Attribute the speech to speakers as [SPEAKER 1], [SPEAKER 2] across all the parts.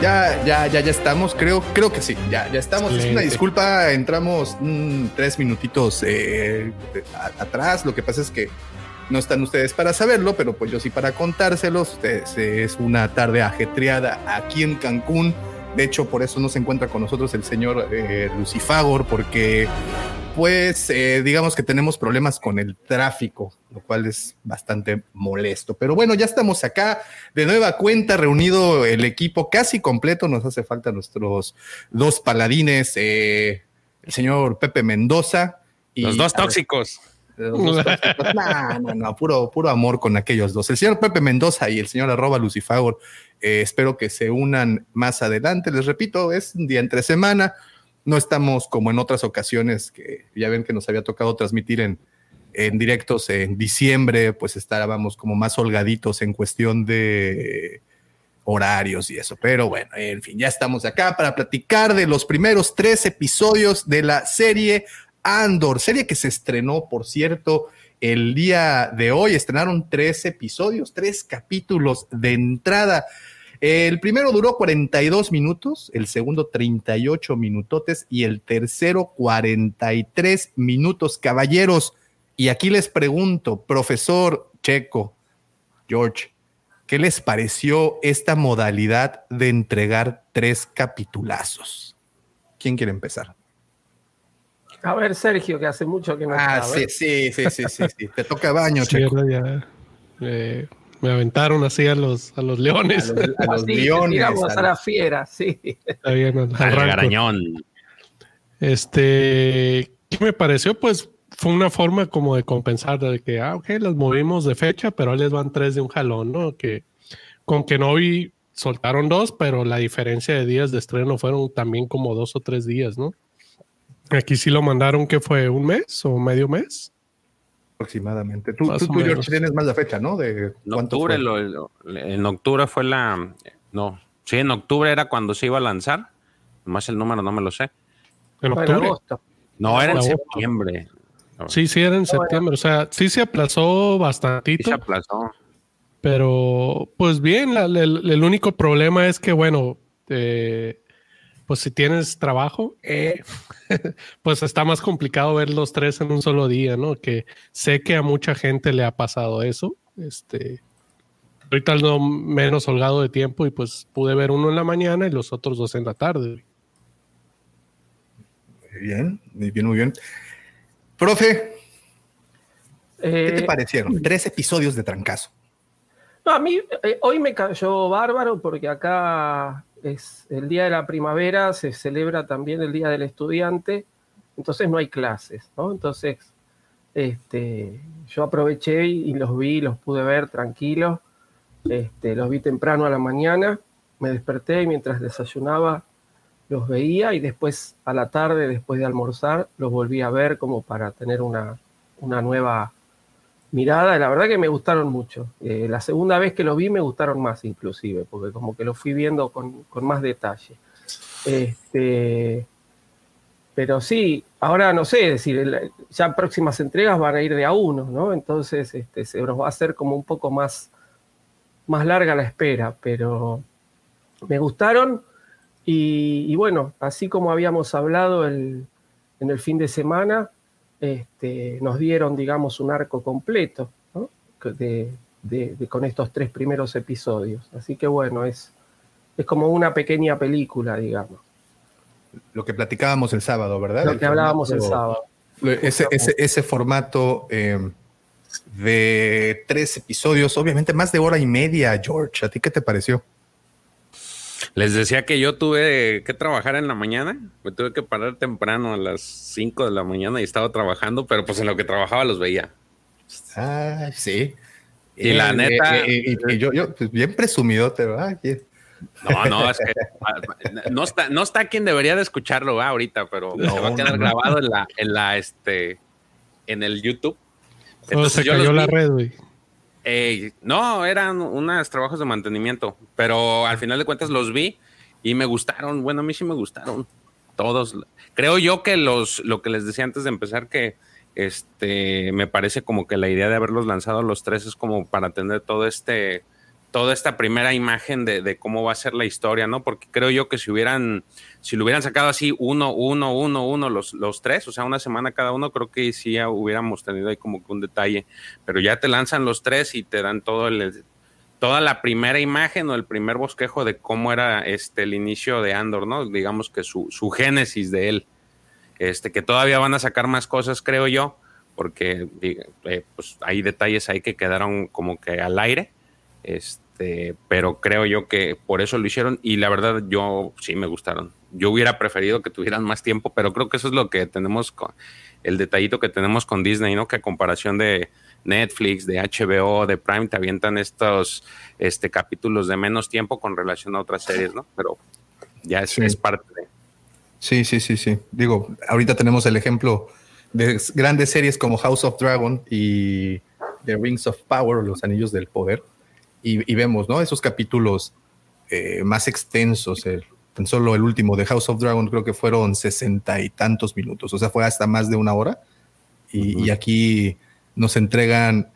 [SPEAKER 1] Ya, ya, ya, ya estamos. Creo, creo que sí. Ya, ya estamos. Es una disculpa. Entramos mm, tres minutitos eh, atrás. Lo que pasa es que no están ustedes para saberlo, pero pues yo sí para contárselos. es una tarde ajetreada aquí en Cancún. De hecho, por eso no se encuentra con nosotros el señor eh, Lucifagor, porque pues eh, digamos que tenemos problemas con el tráfico, lo cual es bastante molesto. Pero bueno, ya estamos acá de nueva cuenta, reunido el equipo casi completo. Nos hace falta nuestros dos paladines, eh, el señor Pepe Mendoza.
[SPEAKER 2] Y, los dos tóxicos.
[SPEAKER 1] No, no, no, puro, puro amor con aquellos dos. El señor Pepe Mendoza y el señor arroba Lucifagor, eh, espero que se unan más adelante. Les repito, es un día entre semana. No estamos como en otras ocasiones que ya ven que nos había tocado transmitir en, en directos en diciembre, pues estábamos como más holgaditos en cuestión de horarios y eso. Pero bueno, en fin, ya estamos acá para platicar de los primeros tres episodios de la serie Andor, serie que se estrenó, por cierto, el día de hoy. Estrenaron tres episodios, tres capítulos de entrada. El primero duró 42 minutos, el segundo 38 minutotes y el tercero 43 minutos. Caballeros, y aquí les pregunto, profesor Checo, George, ¿qué les pareció esta modalidad de entregar tres capitulazos? ¿Quién quiere empezar?
[SPEAKER 3] A ver, Sergio, que hace mucho que no
[SPEAKER 1] Ah, sí, sí, sí, sí, sí, Te toca baño, Checo.
[SPEAKER 4] Eh, me aventaron así a los, a los leones.
[SPEAKER 3] A los, leones. a, la fiera, sí.
[SPEAKER 2] Está bien, al, garañón.
[SPEAKER 4] Este, ¿qué me pareció? Pues fue una forma como de compensar, de que, ah, ok, las movimos de fecha, pero les van tres de un jalón, ¿no? Que con que no vi, soltaron dos, pero la diferencia de días de estreno fueron también como dos o tres días, ¿no? Aquí sí lo mandaron que fue un mes o medio mes.
[SPEAKER 1] Aproximadamente. Tú, tú, George, tienes más la fecha, ¿no? De
[SPEAKER 2] en octubre, en octubre fue la. No, sí, en octubre era cuando se iba a lanzar. Más el número no me lo sé.
[SPEAKER 4] ¿En octubre?
[SPEAKER 2] No, era en septiembre.
[SPEAKER 4] Sí, sí, era en septiembre. O sea, sí se aplazó bastantito. Sí
[SPEAKER 2] se aplazó.
[SPEAKER 4] Pero, pues bien, el, único problema es que, bueno, eh, pues si tienes trabajo, eh, pues está más complicado ver los tres en un solo día, ¿no? Que sé que a mucha gente le ha pasado eso. Este, ahorita no menos holgado de tiempo y pues pude ver uno en la mañana y los otros dos en la tarde.
[SPEAKER 1] Muy bien, muy bien, muy bien. Profe, ¿qué te eh, parecieron? Tres episodios de trancazo.
[SPEAKER 3] No, a mí eh, hoy me cayó bárbaro porque acá es el día de la primavera, se celebra también el día del estudiante, entonces no hay clases, ¿no? Entonces, este, yo aproveché y, los vi, los pude ver tranquilos, este, los vi temprano a la mañana, me desperté y mientras desayunaba los veía y después a la tarde, después de almorzar, los volví a ver como para tener una, una nueva mirada, la verdad que me gustaron mucho. Eh, la segunda vez que lo vi me gustaron más inclusive, porque como que lo fui viendo con, más detalle. Este, pero sí, ahora no sé, es decir, ya próximas entregas van a ir de a uno, ¿no? Entonces este, se nos va a hacer como un poco más, más larga la espera, pero me gustaron y, bueno, así como habíamos hablado en el fin de semana, este, nos dieron, digamos, un arco completo con estos tres primeros episodios. Así que bueno, es, es como una pequeña película, digamos.
[SPEAKER 1] Lo que platicábamos el sábado, ¿verdad?
[SPEAKER 3] Lo que hablábamos el sábado.
[SPEAKER 1] Ese, formato em, de tres episodios, obviamente más de hora y media, George. ¿A ti qué te pareció?
[SPEAKER 2] Les decía que yo tuve que trabajar en la mañana, me tuve que parar temprano a las 5 de la mañana y estaba trabajando, pero pues en lo que trabajaba los veía.
[SPEAKER 1] Ah, sí.
[SPEAKER 2] Y la eh, neta.
[SPEAKER 1] Eh, y, yo, yo pues bien presumido, ¿verdad?
[SPEAKER 2] No, no, es que no está, no está quien debería de escucharlo ahorita, pero se va a quedar grabado en la, en la, este, en el YouTube.
[SPEAKER 4] Entonces, se cayó la red, güey
[SPEAKER 2] no, eran unos trabajos de mantenimiento, pero al final de cuentas los vi y me gustaron. Bueno, a mí sí me gustaron todos. Creo yo que los, lo que les decía antes de empezar, que este, me parece como que la idea de haberlos lanzado los tres es como para tener todo este toda esta primera imagen de, cómo va a ser la historia, ¿no? Porque creo yo que si hubieran, si lo hubieran sacado así uno, uno, uno, uno, los, los tres, o sea, una semana cada uno, creo que sí ya hubiéramos tenido ahí como que un detalle, pero ya te lanzan los tres y te dan todo el, toda la primera imagen o el primer bosquejo de cómo era este el inicio de Andor, ¿no? Digamos que su, su génesis de él. Este, que todavía van a sacar más cosas, creo yo, porque eh, pues hay detalles ahí que quedaron como que al aire este, pero creo yo que por eso lo hicieron y la verdad yo sí me gustaron. Yo hubiera preferido que tuvieran más tiempo, pero creo que eso es lo que tenemos con el detallito que tenemos con Disney, ¿no? Que a comparación de Netflix, de HBO, de Prime, te avientan estos este, capítulos de menos tiempo con relación a otras series, ¿no? Pero ya es, es parte de.
[SPEAKER 1] Sí, sí, sí, sí. Digo, ahorita tenemos el ejemplo de grandes series como House of Dragon y The Rings of Power, los Anillos del Poder, y, vemos, ¿no? Esos capítulos eh, más extensos. El, tan solo el último de House of Dragon creo que fueron sesenta y tantos minutos, o sea, fue hasta más de una hora. Y, aquí nos entregan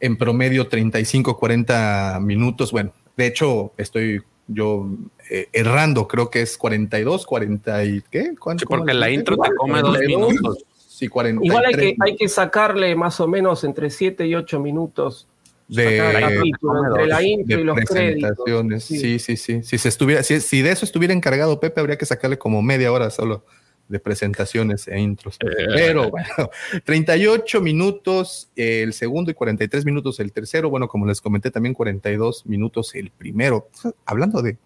[SPEAKER 1] en promedio 35, 40 minutos. Bueno, de hecho, estoy yo eh, errando, creo que es 42, 40 y qué?
[SPEAKER 2] Sí, porque la intro te come dos minutos.
[SPEAKER 3] Sí, 40. Igual hay que, hay que sacarle más o menos entre 7 y 8 minutos
[SPEAKER 1] de, la intro y los presentaciones. Sí. sí, sí, Si, se estuviera, si, de eso estuviera encargado Pepe, habría que sacarle como media hora solo de presentaciones e intros. Eh. Pero bueno, 38 minutos el segundo y 43 minutos el tercero. Bueno, como les comenté, también 42 minutos el primero. Hablando de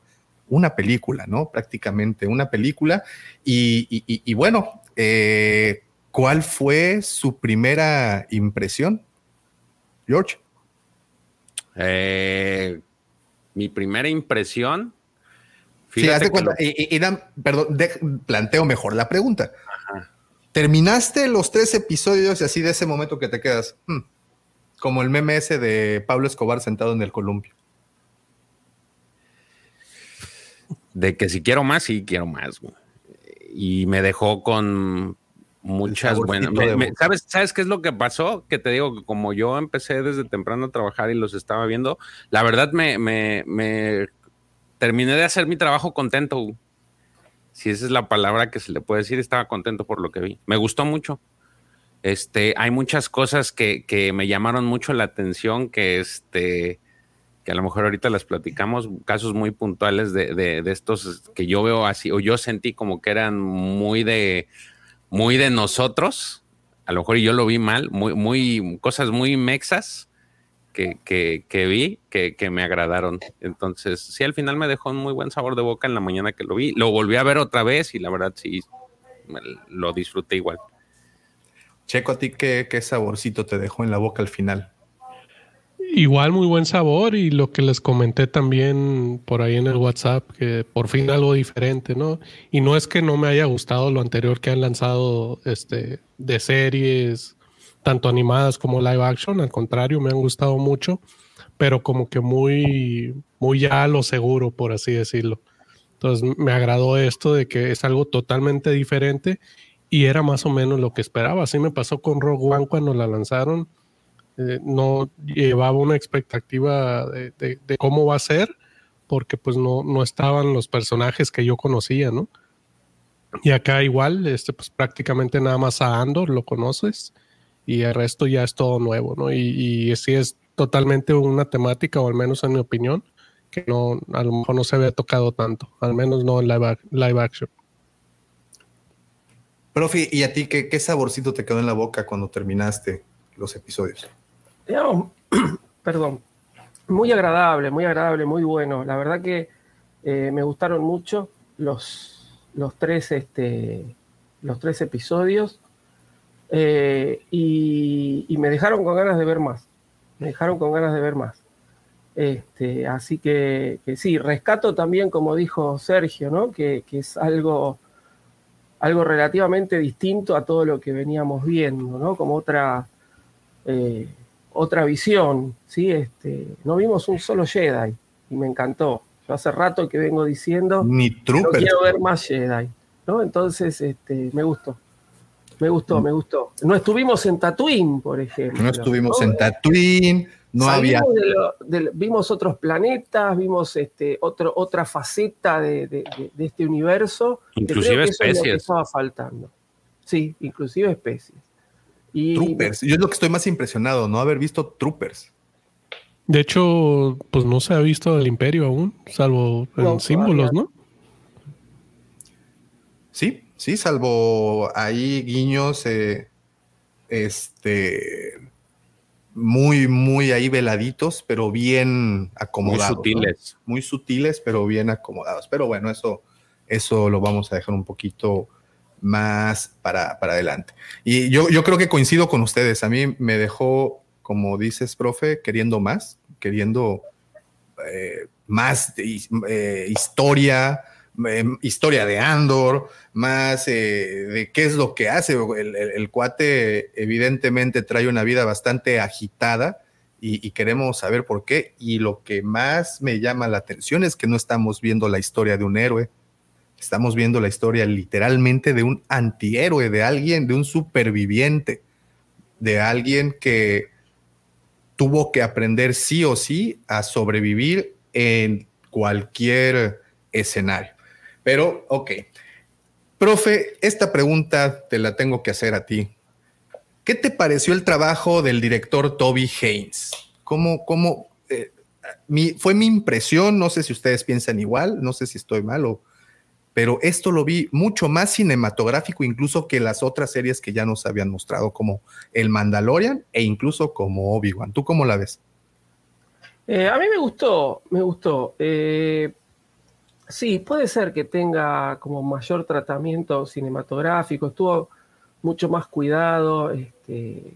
[SPEAKER 1] una película, ¿no? Prácticamente una película. Y, bueno, eh, ¿cuál fue su primera impresión, George?
[SPEAKER 2] Eh, mi primera impresión.
[SPEAKER 1] Sí, hace cuenta, y, perdón, planteo mejor la pregunta. Terminaste los tres episodios y así de ese momento que te quedas, hmm, como el meme ese de Pablo Escobar sentado en el columpio.
[SPEAKER 2] De que si quiero más, sí quiero más. Y me dejó con Muchas buenas. ¿sabes, ¿Sabes qué es lo que pasó? Que te digo que como yo empecé desde temprano a trabajar y los estaba viendo, la verdad me, me, me terminé de hacer mi trabajo contento. Si esa es la palabra que se le puede decir, estaba contento por lo que vi. Me gustó mucho. Este, hay muchas cosas que, que me llamaron mucho la atención, que este, que a lo mejor ahorita las platicamos, casos muy puntuales de, de, de estos que yo veo así, o yo sentí como que eran muy de, muy de nosotros, a lo mejor yo lo vi mal, muy, muy, cosas muy mexas que, que, vi que, que, me agradaron. Entonces, sí, al final me dejó un muy buen sabor de boca en la mañana que lo vi. Lo volví a ver otra vez y la verdad sí, lo disfruté igual.
[SPEAKER 1] Checo, ¿a ti qué, qué saborcito te dejó en la boca al final?
[SPEAKER 4] Igual muy buen sabor y lo que les comenté también por ahí en el WhatsApp, que por fin algo diferente, ¿no? Y no es que no me haya gustado lo anterior que han lanzado este, de series, tanto animadas como live action, al contrario, me han gustado mucho, pero como que muy, muy ya a lo seguro, por así decirlo. Entonces me agradó esto de que es algo totalmente diferente y era más o menos lo que esperaba. Así me pasó con Rogue One cuando la lanzaron eh, no llevaba una expectativa de, cómo va a ser, porque pues no, no estaban los personajes que yo conocía, ¿no? Y acá igual, este, pues prácticamente nada más a Andor lo conoces y el resto ya es todo nuevo, ¿no? Y, y sí es totalmente una temática, o al menos en mi opinión, que no, a lo mejor no se había tocado tanto, al menos no en live, live action.
[SPEAKER 1] Profi, ¿y a ti qué, qué saborcito te quedó en la boca cuando terminaste los episodios?
[SPEAKER 3] perdón, muy agradable, muy agradable, muy bueno. La verdad que eh, me gustaron mucho los, los, tres, este, los tres episodios eh, y, me dejaron con ganas de ver más. Me dejaron con ganas de ver más. Este, así que, sí, rescato también, como dijo Sergio, ¿no? que, es algo, algo relativamente distinto a todo lo que veníamos viendo, ¿no? como otra... Eh, otra visión, ¿sí? Este, no vimos un solo Jedi y me encantó. Yo hace rato que vengo diciendo
[SPEAKER 1] Ni
[SPEAKER 3] no quiero ver más Jedi, ¿no? Entonces, este, me gustó. Me gustó, me gustó. No estuvimos en Tatooine, por ejemplo.
[SPEAKER 1] No estuvimos en Tatooine, no había.
[SPEAKER 3] vimos otros planetas, vimos este, otro, otra faceta de, este universo.
[SPEAKER 2] Inclusive especies.
[SPEAKER 3] que estaba faltando. Sí, inclusive especies.
[SPEAKER 1] Y, troopers. Yo es lo que estoy más impresionado, no haber visto Troopers.
[SPEAKER 4] De hecho, pues no se ha visto el Imperio aún, salvo en símbolos, ¿no?
[SPEAKER 1] Sí, sí, salvo ahí guiños, eh, este, muy, muy ahí veladitos, pero bien acomodados.
[SPEAKER 2] Muy sutiles.
[SPEAKER 1] Muy sutiles, pero bien acomodados. Pero bueno, eso, eso lo vamos a dejar un poquito más para, adelante. Y yo, yo creo que coincido con ustedes. A mí me dejó, como dices, profe, queriendo más, queriendo eh, más eh, historia, Em, historia de Andor, más eh, de qué es lo que hace. El, cuate evidentemente trae una vida bastante agitada y, queremos saber por qué. Y lo que más me llama la atención es que no estamos viendo la historia de un héroe, estamos viendo la historia literalmente de un antihéroe, de alguien, de un superviviente, de alguien que tuvo que aprender sí o sí a sobrevivir en cualquier escenario. Pero, ok. Profe, esta pregunta te la tengo que hacer a ti. ¿Qué te pareció el trabajo del director Toby Haynes? ¿Cómo, cómo, eh, fue mi impresión, no sé si ustedes piensan igual, no sé si estoy mal, pero esto lo vi mucho más cinematográfico incluso que las otras series que ya nos habían mostrado, como El Mandalorian e incluso como Obi-Wan. ¿Tú cómo la ves?
[SPEAKER 3] Eh, a mí me gustó, me gustó. Eh, Sí, puede ser que tenga como mayor tratamiento cinematográfico, estuvo mucho más cuidado, este,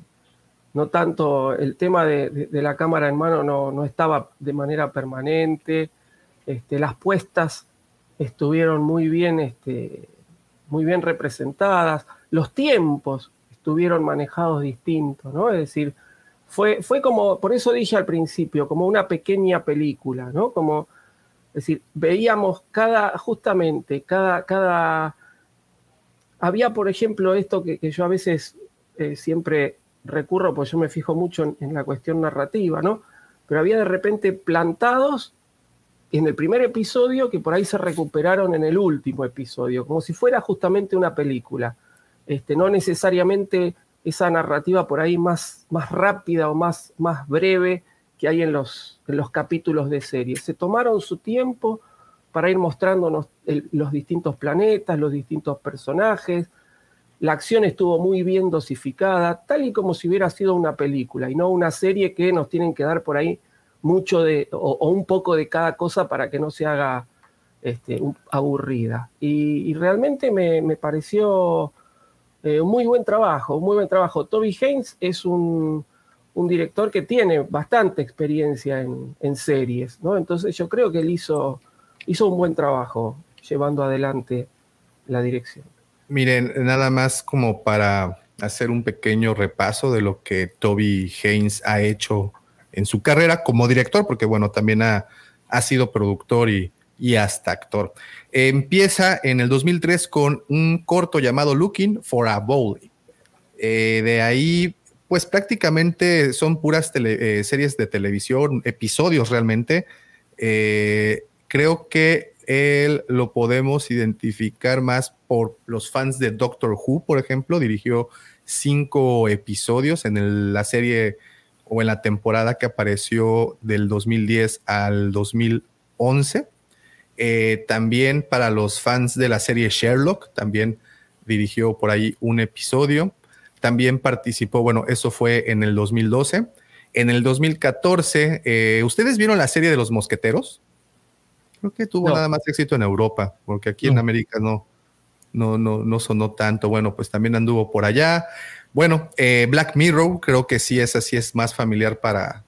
[SPEAKER 3] no tanto el tema de, la cámara en mano no, estaba de manera permanente, este, las puestas estuvieron muy bien, este, muy bien representadas, los tiempos estuvieron manejados distintos, ¿no? Es decir, fue, fue como, por eso dije al principio, como una pequeña película, ¿no? Como es decir, veíamos cada, justamente, cada, cada... Había, por ejemplo, esto que, yo a veces eh, siempre recurro, pues yo me fijo mucho en, la cuestión narrativa, ¿no? Pero había de repente plantados en el primer episodio que por ahí se recuperaron en el último episodio, como si fuera justamente una película. Este, no necesariamente esa narrativa por ahí más, más rápida o más, más breve que hay en los, los capítulos de serie. Se tomaron su tiempo para ir mostrándonos los distintos planetas, los distintos personajes. La acción estuvo muy bien dosificada, tal y como si hubiera sido una película y no una serie que nos tienen que dar por ahí mucho de, o, un poco de cada cosa para que no se haga este, aburrida. Y, realmente me, pareció eh, un muy buen trabajo, un muy buen trabajo. Toby Haynes es un, un director que tiene bastante experiencia en, series, ¿no? Entonces yo creo que él hizo, hizo un buen trabajo llevando adelante la dirección.
[SPEAKER 1] Miren, nada más como para hacer un pequeño repaso de lo que Toby Haynes ha hecho en su carrera como director, porque bueno, también ha, sido productor y, hasta actor. empieza en el 2003 con un corto llamado Looking for a Bowling. Eh, de ahí pues prácticamente son puras eh, series de televisión, episodios realmente. Eh, creo que él lo podemos identificar más por los fans de Doctor Who, por ejemplo. Dirigió cinco episodios en la serie o en la temporada que apareció del 2010 al 2011. Eh, también para los fans de la serie Sherlock, también dirigió por ahí un episodio. También participó, bueno, eso fue en el 2012. En el 2014, eh, ¿ustedes vieron la serie de los mosqueteros? Creo que tuvo nada más éxito en Europa, porque aquí en América no, no, no, no sonó tanto. Bueno, pues también anduvo por allá. Bueno, eh, Black Mirror, creo que sí es así, es más familiar para,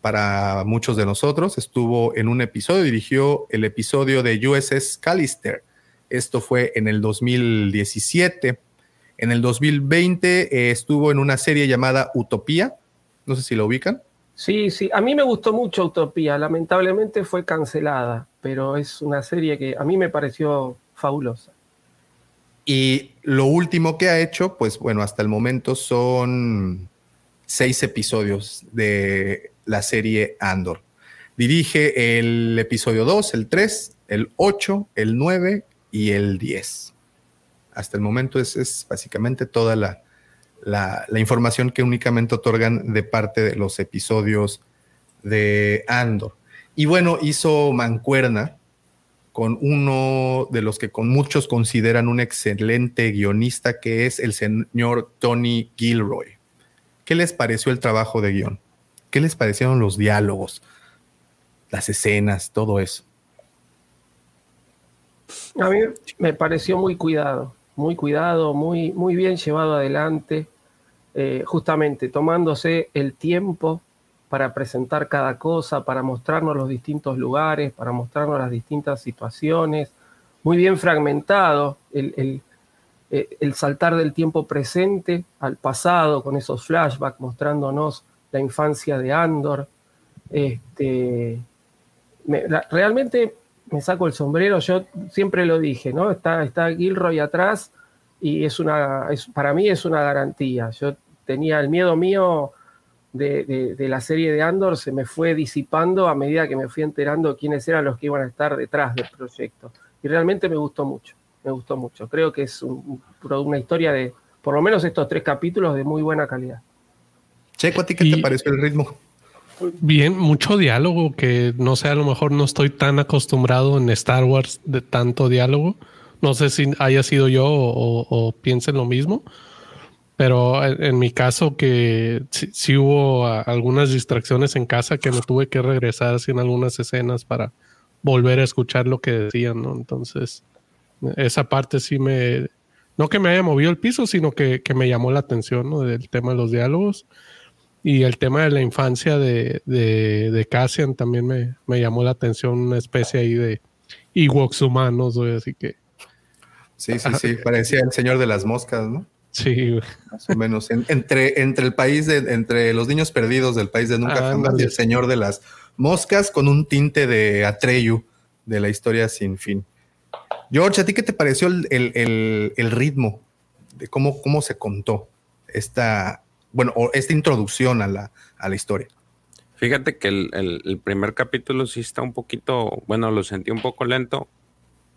[SPEAKER 1] para muchos de nosotros. Estuvo en un episodio, dirigió el episodio de USS Callister. Esto fue en el 2017. En el 2020 eh, estuvo en una serie llamada Utopía. No sé si lo ubican.
[SPEAKER 3] Sí, sí. A mí me gustó mucho Utopía. Lamentablemente fue cancelada, pero es una serie que a mí me pareció fabulosa.
[SPEAKER 1] Y lo último que ha hecho, pues bueno, hasta el momento son seis episodios de la serie Andor. Dirige el episodio 2, el 3, el 8, el 9 y el 10. Hasta el momento es, es básicamente toda la, información que únicamente otorgan de parte de los episodios de Andor. Y bueno, hizo mancuerna con uno de los que con muchos consideran un excelente guionista, que es el señor Tony Gilroy. ¿Qué les pareció el trabajo de guion? ¿Qué les parecieron los diálogos, las escenas, todo eso?
[SPEAKER 3] A mí me pareció muy cuidado, muy cuidado, muy, muy bien llevado adelante, eh, justamente tomándose el tiempo para presentar cada cosa, para mostrarnos los distintos lugares, para mostrarnos las distintas situaciones, muy bien fragmentado el, eh, el, saltar del tiempo presente al pasado con esos flashbacks mostrándonos la infancia de Andor. Este, realmente me saco el sombrero, yo siempre lo dije, ¿no? Está, está Gilroy atrás y es una, para mí es una garantía. Yo tenía el miedo mío de, la serie de Andor se me fue disipando a medida que me fui enterando quiénes eran los que iban a estar detrás del proyecto. Y realmente me gustó mucho, me gustó mucho. Creo que es una historia de, por lo menos estos tres capítulos, de muy buena calidad.
[SPEAKER 1] Checo, ¿a ti qué te pareció el ritmo?
[SPEAKER 4] Bien, mucho diálogo que no sé, a lo mejor no estoy tan acostumbrado en Star Wars de tanto diálogo. No sé si haya sido yo o, o piensen lo mismo, pero en, mi caso que sí, hubo algunas distracciones en casa que me tuve que regresar así en algunas escenas para volver a escuchar lo que decían, ¿no? Entonces, esa parte sí me, no que me haya movido el piso, sino que, me llamó la atención, ¿no? Del tema de los diálogos. Y el tema de la infancia de, de, Cassian también me, me, llamó la atención, una especie ahí de Ewoks humanos, así que...
[SPEAKER 1] Sí, sí, sí, parecía el señor de las moscas, ¿no?
[SPEAKER 4] Sí,
[SPEAKER 1] más o menos. entre, entre el país de, entre los niños perdidos del país de nunca jamás y el señor de las moscas con un tinte de Atreyu de la historia sin fin. George, ¿a ti qué te pareció el, ritmo de cómo, cómo se contó esta, bueno, esta introducción a la, a la historia?
[SPEAKER 2] Fíjate que el, el, primer capítulo sí está un poquito, bueno, lo sentí un poco lento,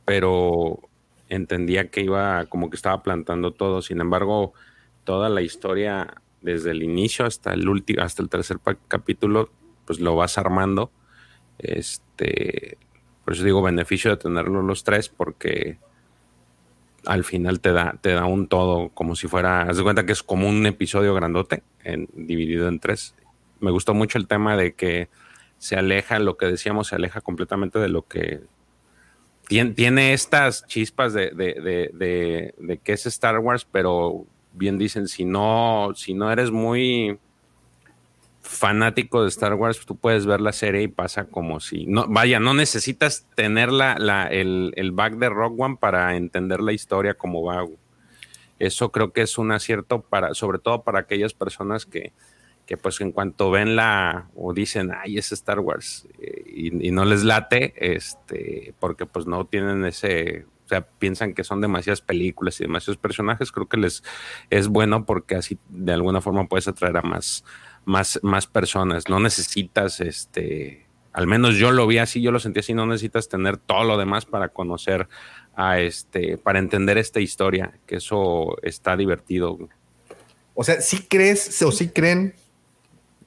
[SPEAKER 2] pero entendía que iba como que estaba plantando todo. Sin embargo, toda la historia desde el inicio hasta el último, hasta el tercer capítulo, pues lo vas armando. Este, por eso digo beneficio de tenerlos los tres, porque al final te da, te da un todo, como si fuera, haz de cuenta que es como un episodio grandote, en, dividido en tres. Me gustó mucho el tema de que se aleja, lo que decíamos, se aleja completamente de lo que tiene, estas chispas de, de, que es Star Wars, pero bien dicen, si no, si no eres muy fanático de Star Wars, tú puedes ver la serie y pasa como si, no, vaya, no necesitas tener la, el, el back de Rock One para entender la historia como va. Eso creo que es un acierto para, sobre todo para aquellas personas que, que pues en cuanto ven la o dicen, ay, es Star Wars eh, y, no les late, este, porque pues no tienen ese, o sea, piensan que son demasiadas películas y demasiados personajes, creo que les es bueno porque así de alguna forma puedes atraer a más, más, más personas. No necesitas, este, al menos yo lo vi así, yo lo sentí así, no necesitas tener todo lo demás para conocer a este, para entender esta historia, que eso está divertido.
[SPEAKER 1] O sea, si crees o si creen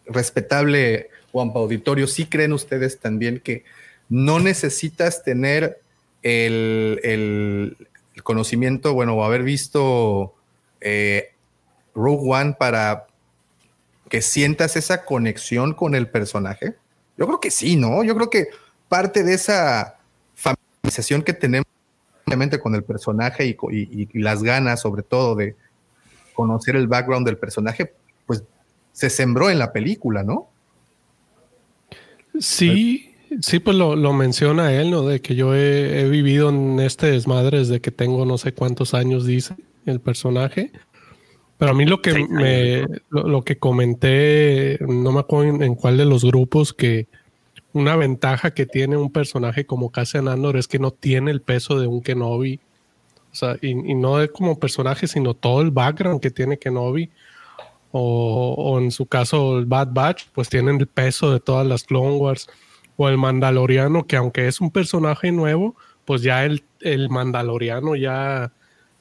[SPEAKER 1] respetable Juan Auditorio, ¿sí creen ustedes también que no necesitas tener el, conocimiento, bueno, o haber visto eh, Rogue One para que sientas esa conexión con el personaje? Yo creo que sí, ¿no? Yo creo que parte de esa familiarización que tenemos con el personaje y, y las ganas, sobre todo, de conocer el background del personaje, pues se sembró en la película, ¿no?
[SPEAKER 4] Sí, sí, pues lo, menciona él, ¿no? De que yo he, vivido en este desmadre desde que tengo no sé cuántos años, dice el personaje. Pero a mí lo que me, lo, que comenté, no me acuerdo en, cuál de los grupos, que una ventaja que tiene un personaje como Cassian Andor es que no tiene el peso de un Kenobi. O sea, y, y no es como personaje, sino todo el background que tiene Kenobi o, en su caso el Bad Batch, pues tienen el peso de todas las Clone Wars, o el Mandaloriano, que aunque es un personaje nuevo, pues ya el, el Mandaloriano ya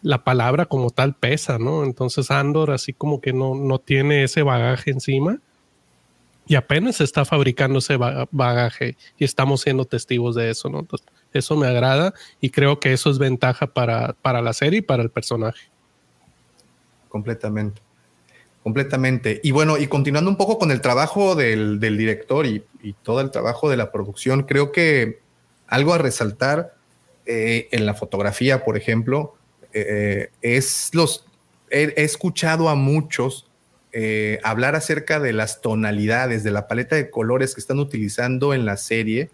[SPEAKER 4] la palabra como tal pesa, ¿no? Entonces Andor así como que no, no tiene ese bagaje encima y apenas está fabricando ese bagaje y estamos siendo testigos de eso, ¿no? Entonces, eso me agrada y creo que eso es ventaja para, para la serie y para el personaje.
[SPEAKER 1] Completamente. Completamente. Y bueno, y continuando un poco con el trabajo del, director y, todo el trabajo de la producción, creo que algo a resaltar eh, en la fotografía, por ejemplo, eh, es los. He, escuchado a muchos eh, hablar acerca de las tonalidades, de la paleta de colores que están utilizando en la serie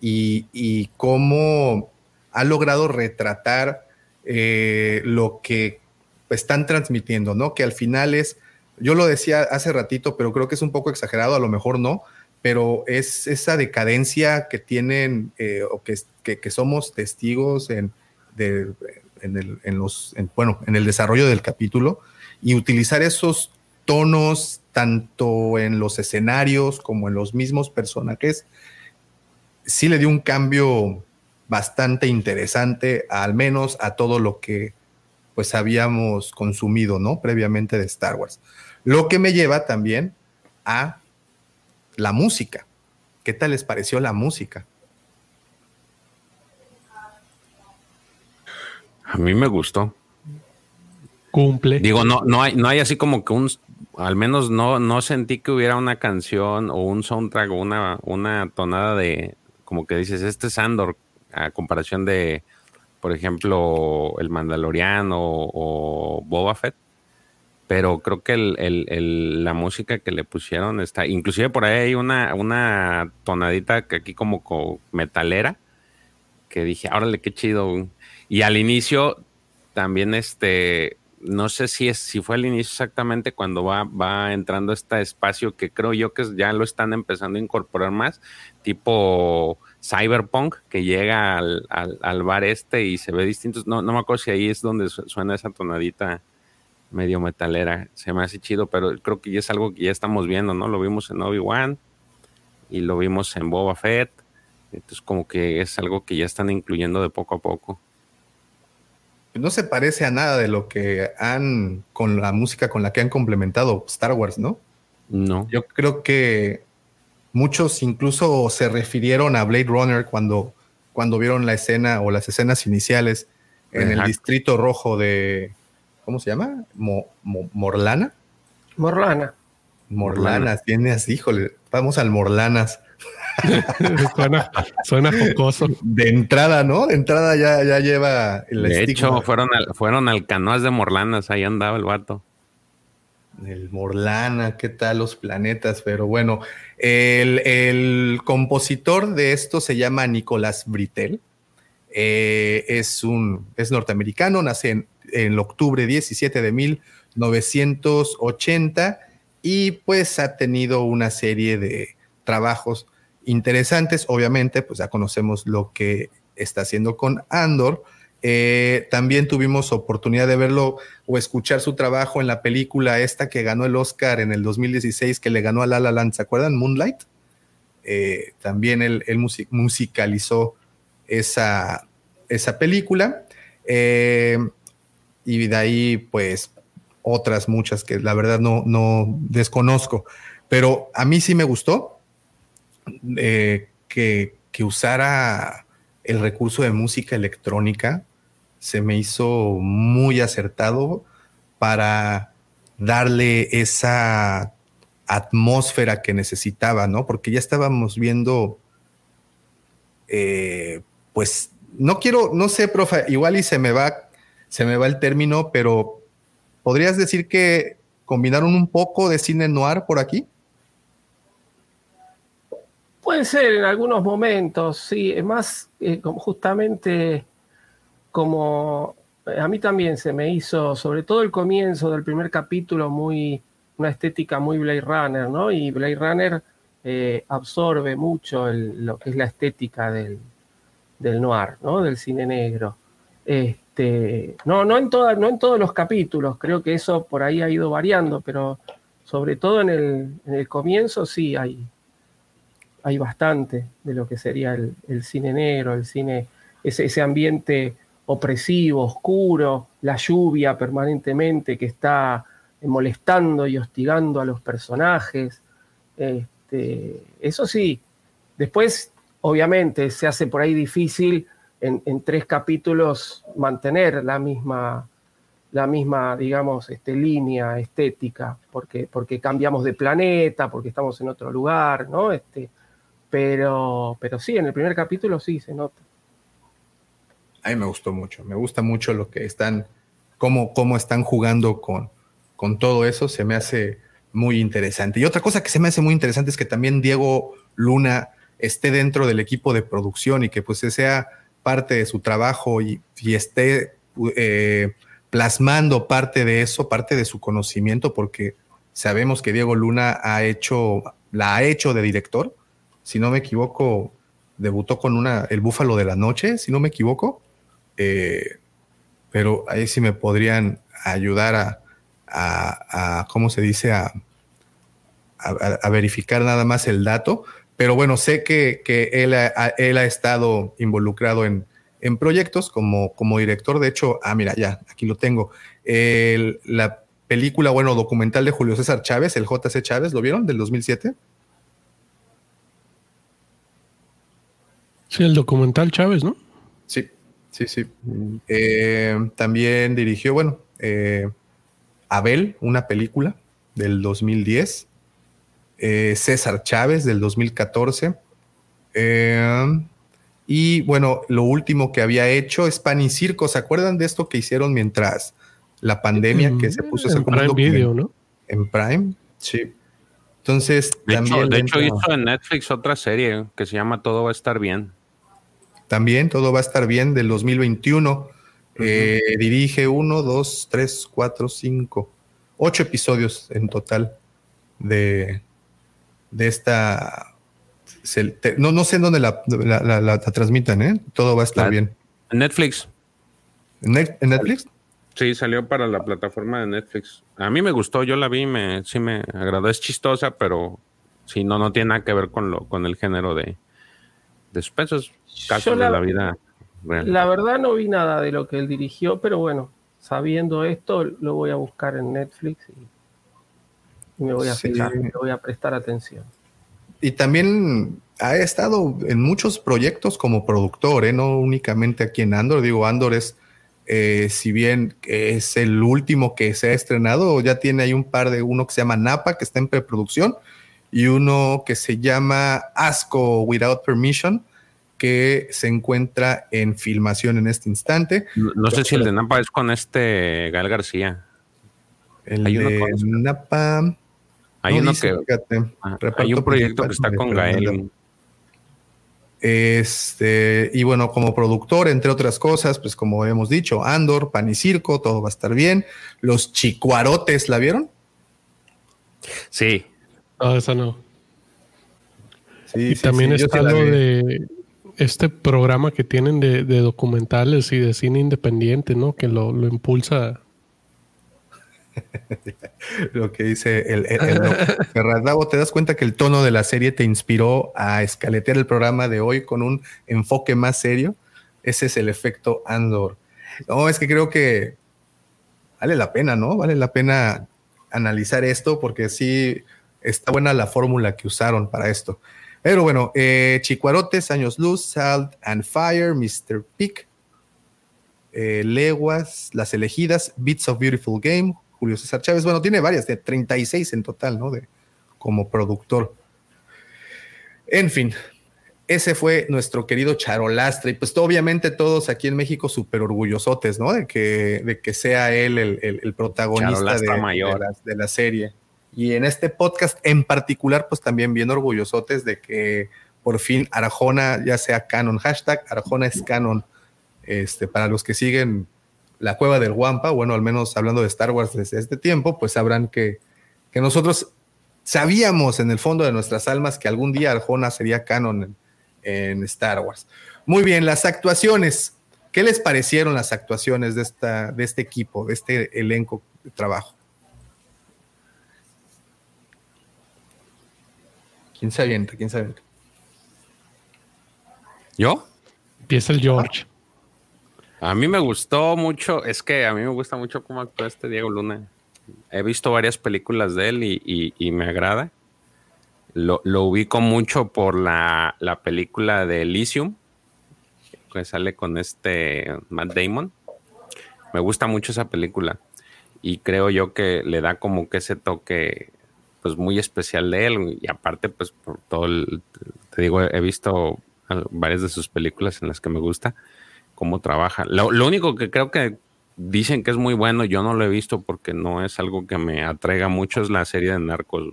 [SPEAKER 1] y, cómo ha logrado retratar lo que están transmitiendo, ¿no? Que al final es yo lo decía hace ratito, pero creo que es un poco exagerado, a lo mejor no, pero es esa decadencia que tienen eh, o que, que, somos testigos en, en, el, en los, bueno, en el desarrollo del capítulo y utilizar esos tonos tanto en los escenarios como en los mismos personajes, sí le dio un cambio bastante interesante, al menos a todo lo que pues habíamos consumido, ¿no? Previamente de Star Wars. Lo que me lleva también a la música. ¿Qué tal les pareció la música?
[SPEAKER 2] A mí me gustó.
[SPEAKER 4] Cumple.
[SPEAKER 2] Digo, no, no hay, no hay así como que un, al menos no, no sentí que hubiera una canción o un soundtrack o una, una tonada de, como que dices, este es Andor, a comparación de, por ejemplo, El Mandaloriano o Boba Fett pero creo que el, la música que le pusieron está, inclusive por ahí hay una, una tonadita que aquí como, metalera, que dije, órale, qué chido. Y al inicio también este, no sé si es, si fue al inicio exactamente cuando va, va entrando este espacio que creo yo que ya lo están empezando a incorporar más, tipo cyberpunk, que llega al, al, bar este y se ve distintos. No, no me acuerdo si ahí es donde suena esa tonadita medio metalera. Se me hace chido, pero creo que ya es algo que ya estamos viendo, ¿no? Lo vimos en Obi-Wan y lo vimos en Boba Fett. Entonces, como que es algo que ya están incluyendo de poco a poco.
[SPEAKER 1] No se parece a nada de lo que han, con la música con la que han complementado Star Wars, ¿no?
[SPEAKER 2] No.
[SPEAKER 1] Yo creo que muchos incluso se refirieron a Blade Runner cuando, cuando vieron la escena o las escenas iniciales en el distrito rojo de, ¿cómo se llama? Morlana.
[SPEAKER 3] Morlana.
[SPEAKER 1] Morlanas, tienes, híjole, vamos al Morlanas.
[SPEAKER 4] suena, suena jocoso.
[SPEAKER 1] De entrada, ¿no? De entrada ya, ya lleva
[SPEAKER 2] el De hecho, fueron al, fueron al canoas de Morlanas, ahí andaba el vato.
[SPEAKER 1] El Morlana, ¿qué tal los planetas? Pero bueno, el, compositor de esto se llama Nicolás Britel. Eh, es un es norteamericano, nace en en octubre 17 de 1980 y pues ha tenido una serie de trabajos interesantes. Obviamente, pues ya conocemos lo que está haciendo con Andor. Eh, también tuvimos oportunidad de verlo o escuchar su trabajo en la película esta que ganó el Oscar en el 2016, que le ganó a La La Land, ¿se acuerdan? Moonlight. Eh, también él, musicalizó esa, esa película. Eh, y de ahí pues otras muchas que la verdad no, no desconozco. Pero a mí sí me gustó eh, que, que usara el recurso de música electrónica. Se me hizo muy acertado para darle esa atmósfera que necesitaba, ¿no? Porque ya estábamos viendo, eh, pues, no quiero, no sé, profe, igual y se me va se me va el término, pero ¿podrías decir que combinaron un poco de cine noir por aquí?
[SPEAKER 3] Puede ser en algunos momentos, sí. Es más, eh, justamente como a mí también se me hizo, sobre todo el comienzo del primer capítulo, muy una estética muy Blade Runner, ¿no? Y Blade Runner eh, absorbe mucho lo que es la estética del, del noir, ¿no? Del cine negro. No, no en, no en todos los capítulos, creo que eso por ahí ha ido variando, pero sobre todo en el, comienzo, sí hay, hay bastante de lo que sería el, cine negro, el cine, ese, ese, ambiente opresivo, oscuro, la lluvia permanentemente que está molestando y hostigando a los personajes. Este, eso sí, después obviamente se hace por ahí difícil en, tres capítulos mantener la misma, la misma digamos, este, línea estética, porque, porque cambiamos de planeta, porque estamos en otro lugar, ¿no? Este, pero, pero sí, en el primer capítulo sí se nota.
[SPEAKER 1] A mí me gustó mucho, me gusta mucho lo que están, cómo, cómo están jugando con, con todo eso, se me hace muy interesante. Y otra cosa que se me hace muy interesante es que también Diego Luna esté dentro del equipo de producción y que pues sea parte de su trabajo y, esté eh, plasmando parte de eso, parte de su conocimiento, porque sabemos que Diego Luna ha hecho, la ha hecho de director. Si no me equivoco, debutó con una, El Búfalo de la Noche, si no me equivoco. Eh, pero ahí sí me podrían ayudar a, a, ¿cómo se dice? A, a, verificar nada más el dato. Pero bueno, sé que, él, ha, él, ha, estado involucrado en, proyectos como, como director. De hecho, ah, mira, ya, aquí lo tengo. la película, bueno, documental de Julio César Chávez, el JC Chávez, ¿lo vieron? Del 2007.
[SPEAKER 4] Sí, el documental Chávez, ¿no?
[SPEAKER 1] Sí, sí, sí. Eh, también dirigió, bueno, eh, Abel, una película del 2010. Eh, César Chávez del 2014. Eh, y bueno, lo último que había hecho es Pan y Circo. ¿Se acuerdan de esto que hicieron mientras la pandemia que se puso
[SPEAKER 4] en Prime Video, ¿no?
[SPEAKER 1] En Prime, sí. Entonces,
[SPEAKER 2] de también. Hecho, de hecho, hizo en Netflix otra serie que se llama Todo va a estar bien.
[SPEAKER 1] También, Todo va a estar bien del 2021. Eh, dirige uno, dos, tres, cuatro, cinco, ocho episodios en total de, de esta. no, no sé en dónde la, la, transmitan, ¿eh? Todo va a estar bien.
[SPEAKER 2] En Netflix.
[SPEAKER 1] ¿En, Netflix?
[SPEAKER 2] Sí, salió para la plataforma de Netflix. A mí me gustó, yo la vi, me, sí me agradó. Es chistosa, pero sí, no, no tiene nada que ver con, lo, con el género de, de suspensos, casos de la vida real.
[SPEAKER 3] La verdad no vi nada de lo que él dirigió, pero bueno, sabiendo esto, lo voy a buscar en Netflix y me voy a fijar, me voy a prestar atención.
[SPEAKER 1] Y también ha estado en muchos proyectos como productor, ¿eh? no únicamente aquí en Andor. Digo, Andor es, eh, si bien es el último que se ha estrenado, ya tiene ahí un par de uno que se llama Napa, que está en preproducción, y uno que se llama Asco Without Permission, que se encuentra en filmación en este instante.
[SPEAKER 2] No, sé si el de Napa es con este Gal García.
[SPEAKER 1] El de Napa.
[SPEAKER 2] Hay uno que. Ah, hay un proyecto que está con Gael.
[SPEAKER 1] Este, y bueno, como productor, entre otras cosas, pues como hemos dicho, Andor, Pan y Circo, todo va a estar bien. Los Chicuarotes, ¿la vieron?
[SPEAKER 2] Sí.
[SPEAKER 4] No, esa no. Sí, y también está lo de este programa que tienen de, documentales y de cine independiente, ¿no? Que lo, lo impulsa
[SPEAKER 1] lo que dice el, el, ¿te das cuenta que el tono de la serie te inspiró a escaletear el programa de hoy con un enfoque más serio? Ese es el efecto Andor. No, es que creo que vale la pena, ¿no? Vale la pena analizar esto porque sí está buena la fórmula que usaron para esto. Pero bueno, eh, Chicuarotes, Años Luz, Salt and Fire, Mr. Pick, eh, Leguas, Las Elegidas, Bits of Beautiful Game, Julio César Chávez. Bueno, tiene varias, de 36 en total, ¿no? De, como productor. En fin, ese fue nuestro querido Charolastre. Y pues obviamente todos aquí en México súper orgullosotes, ¿no? De que, de que sea él el, protagonista de,
[SPEAKER 2] mayor.
[SPEAKER 1] de, la, serie. Y en este podcast en particular, pues también bien orgullosotes de que por fin Arjona ya sea canon. Hashtag Arjona es canon. Este, para los que siguen la cueva del Wampa, bueno, al menos hablando de Star Wars desde este tiempo, pues sabrán que, que nosotros sabíamos en el fondo de nuestras almas que algún día Arjona sería canon en, Star Wars. Muy bien, las actuaciones. ¿Qué les parecieron las actuaciones de, esta, de este equipo, de este elenco de trabajo? ¿Quién se avienta? ¿Quién se avienta?
[SPEAKER 2] ¿Yo?
[SPEAKER 4] Empieza el George.
[SPEAKER 2] A mí me gustó mucho, es que a mí me gusta mucho cómo actúa este Diego Luna. He visto varias películas de él y, me agrada. Lo, ubico mucho por la, la, película de Elysium, que sale con este Matt Damon. Me gusta mucho esa película y creo yo que le da como que ese toque pues muy especial de él y aparte pues por todo el, te digo, he visto varias de sus películas en las que me gusta cómo trabaja. Lo, único que creo que dicen que es muy bueno, yo no lo he visto porque no es algo que me atraiga mucho, es la serie de Narcos,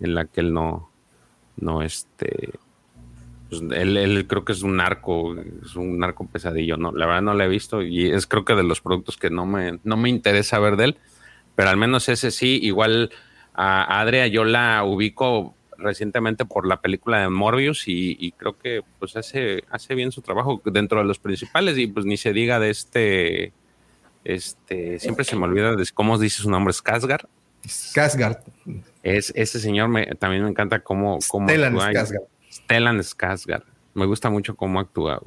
[SPEAKER 2] en la que él no, no este, pues él, creo que es un narco, es un narco pesadillo, no, la verdad no lo he visto y es creo que de los productos que no me, no me interesa ver de él, pero al menos ese sí, igual a Adria yo la ubico recientemente por la película de Morbius y, creo que pues hace, hace bien su trabajo dentro de los principales y pues ni se diga de este, este, siempre se me olvida de cómo dice su nombre, Skarsgård.
[SPEAKER 1] Skarsgård.
[SPEAKER 2] Es, ese señor me, también me encanta cómo, cómo
[SPEAKER 1] Stellan Skarsgård.
[SPEAKER 2] Stellan Skarsgård. Me gusta mucho cómo actúa.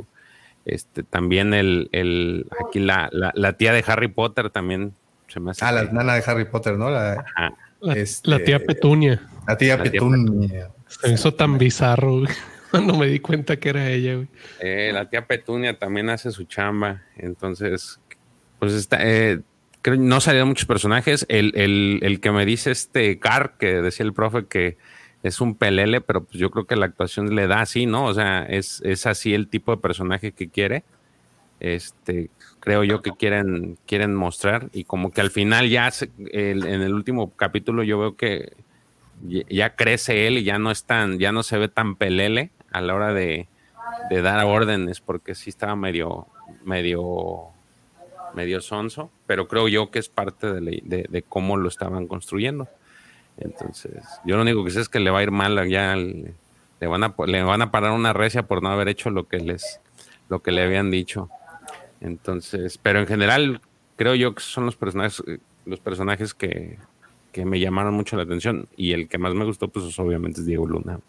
[SPEAKER 2] Este, también el, el aquí la, la, tía de Harry Potter también se me hace.
[SPEAKER 1] Ah, la nana de Harry Potter, ¿no?
[SPEAKER 4] La, este, la, tía Petunia.
[SPEAKER 1] La tía Petunia.
[SPEAKER 4] Se hizo tan bizarro cuando me di cuenta que era ella.
[SPEAKER 2] Eh, la tía Petunia también hace su chamba. Entonces, pues está. Eh, no salieron muchos personajes. El, el, el, que me dice este Car, que decía el profe que es un pelele, pero pues yo creo que la actuación le da así, ¿no? O sea, es, es así el tipo de personaje que quiere. Este, creo yo que quieren, quieren mostrar y como que al final ya en el último capítulo yo veo que ya crece él y ya no es tan, ya no se ve tan pelele a la hora de, dar órdenes porque sí estaba medio, medio, medio sonso, pero creo yo que es parte de, cómo lo estaban construyendo. Entonces, yo lo único que sé es que le va a ir mal ya, le, van a, le van a parar una recia por no haber hecho lo que les, lo que le habían dicho. Entonces, pero en general, creo yo que son los personajes, los personajes que, me llamaron mucho la atención. Y el que más me gustó, pues obviamente es Diego Luna.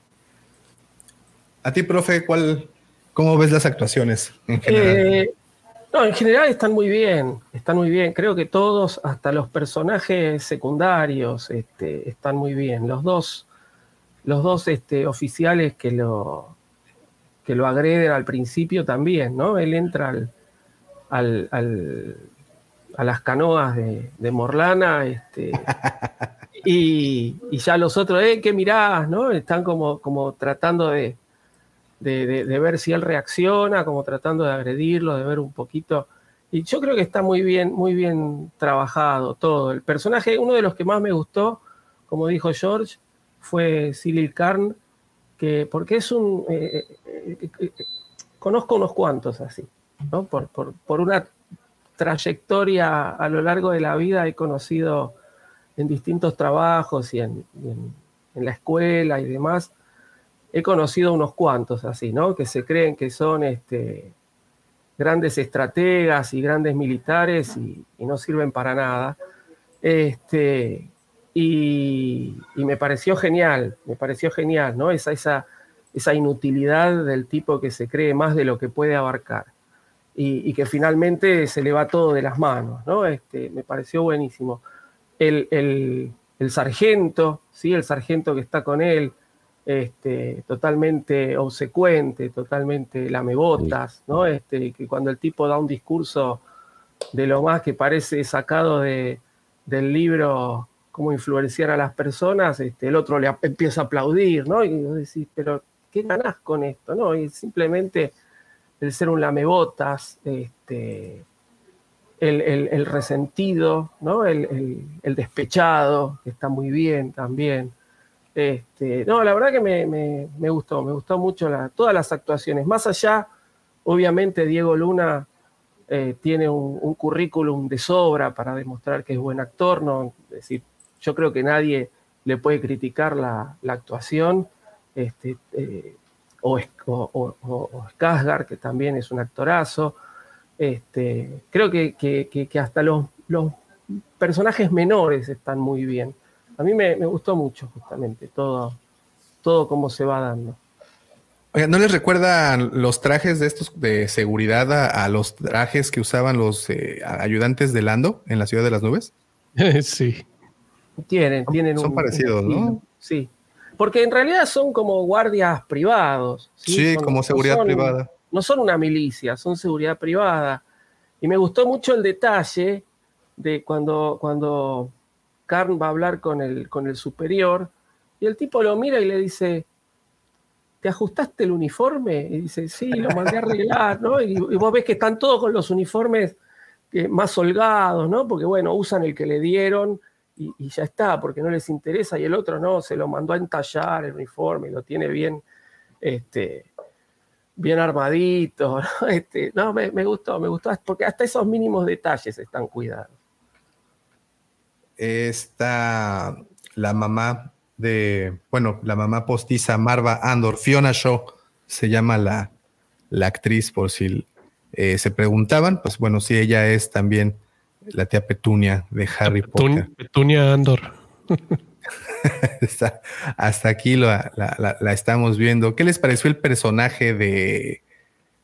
[SPEAKER 1] A ti, profe, ¿cuál, ¿cómo ves las actuaciones en general?
[SPEAKER 3] Eh, no, en general están muy bien, están muy bien. Creo que todos, hasta los personajes secundarios, este, están muy bien. Los dos, los dos este, oficiales que lo, que lo agreden al principio también, ¿no? Él entra al, al, a las canoas de, Morlana, este, y, ya los otros, eh, ¿qué mirás? ¿no? Están como, como tratando de, de, ver si él reacciona, como tratando de agredirlo, de ver un poquito. Y yo creo que está muy bien, muy bien trabajado todo. El personaje, uno de los que más me gustó, como dijo George, fue Cyril Karn, que, porque es un... Eh, eh, eh, conozco unos cuantos así. Por, una trayectoria a lo largo de la vida he conocido en distintos trabajos y en, la escuela y demás, he conocido unos cuantos así, ¿no? Que se creen que son este, grandes estrategas y grandes militares y, no sirven para nada. Este, y, me pareció genial, me pareció genial, esa inutilidad del tipo que se cree más de lo que puede abarcar y, que finalmente se le va todo de las manos, ¿no? Este, me pareció buenísimo. El, sargento, ¿sí? El sargento que está con él, este, totalmente obsecuente, totalmente lamebotas, ¿no? Este, que cuando el tipo da un discurso de lo más que parece sacado de, del libro Cómo influenciar a las personas, este, el otro le empieza a aplaudir, ¿no? Y decís, pero ¿qué ganás con esto? ¿no? Y simplemente el ser un lamebotas, este, el, resentido, ¿no? El, despechado, que está muy bien también. Este, no, la verdad que me, gustó, me gustó mucho todas las actuaciones. Más allá, obviamente, Diego Luna eh, tiene un, currículum de sobra para demostrar que es buen actor, ¿no? Es decir, yo creo que nadie le puede criticar la, actuación. Este, eh, o, o, que también es un actorazo. Este, creo que, hasta los, personajes menores están muy bien. A mí me, gustó mucho justamente todo, todo cómo se va dando.
[SPEAKER 1] ¿no les recuerdan los trajes de estos de seguridad a, los trajes que usaban los eh, ayudantes de Lando en la ciudad de las nubes?
[SPEAKER 4] sí.
[SPEAKER 3] Tienen, tienen
[SPEAKER 1] Son parecidos, ¿no?
[SPEAKER 3] Sí. Porque en realidad son como guardias privados.
[SPEAKER 1] Sí, como seguridad privada.
[SPEAKER 3] No son una milicia, son seguridad privada. Y me gustó mucho el detalle de cuando, cuando Karn va a hablar con el, con el superior y el tipo lo mira y le dice, ¿te ajustaste el uniforme? Y dice, sí, lo mandé a arreglar, ¿no? Y, vos ves que están todos con los uniformes eh, más holgados, ¿no? Porque, bueno, usan el que le dieron y, ya está, porque no les interesa, y el otro no, se lo mandó a entallar el uniforme y lo tiene bien, este, bien armadito. ¿no? Este, no, me, gustó, me gustó, porque hasta esos mínimos detalles están cuidados.
[SPEAKER 1] Está la mamá de, bueno, la mamá postiza Marva Andor, Fiona Shaw, se llama la, la actriz, por si eh, se preguntaban, pues bueno, sí, ella es también la tía Petunia de Harry Potter.
[SPEAKER 4] Petunia Andor.
[SPEAKER 1] hasta aquí la, estamos viendo. ¿Qué les pareció el personaje de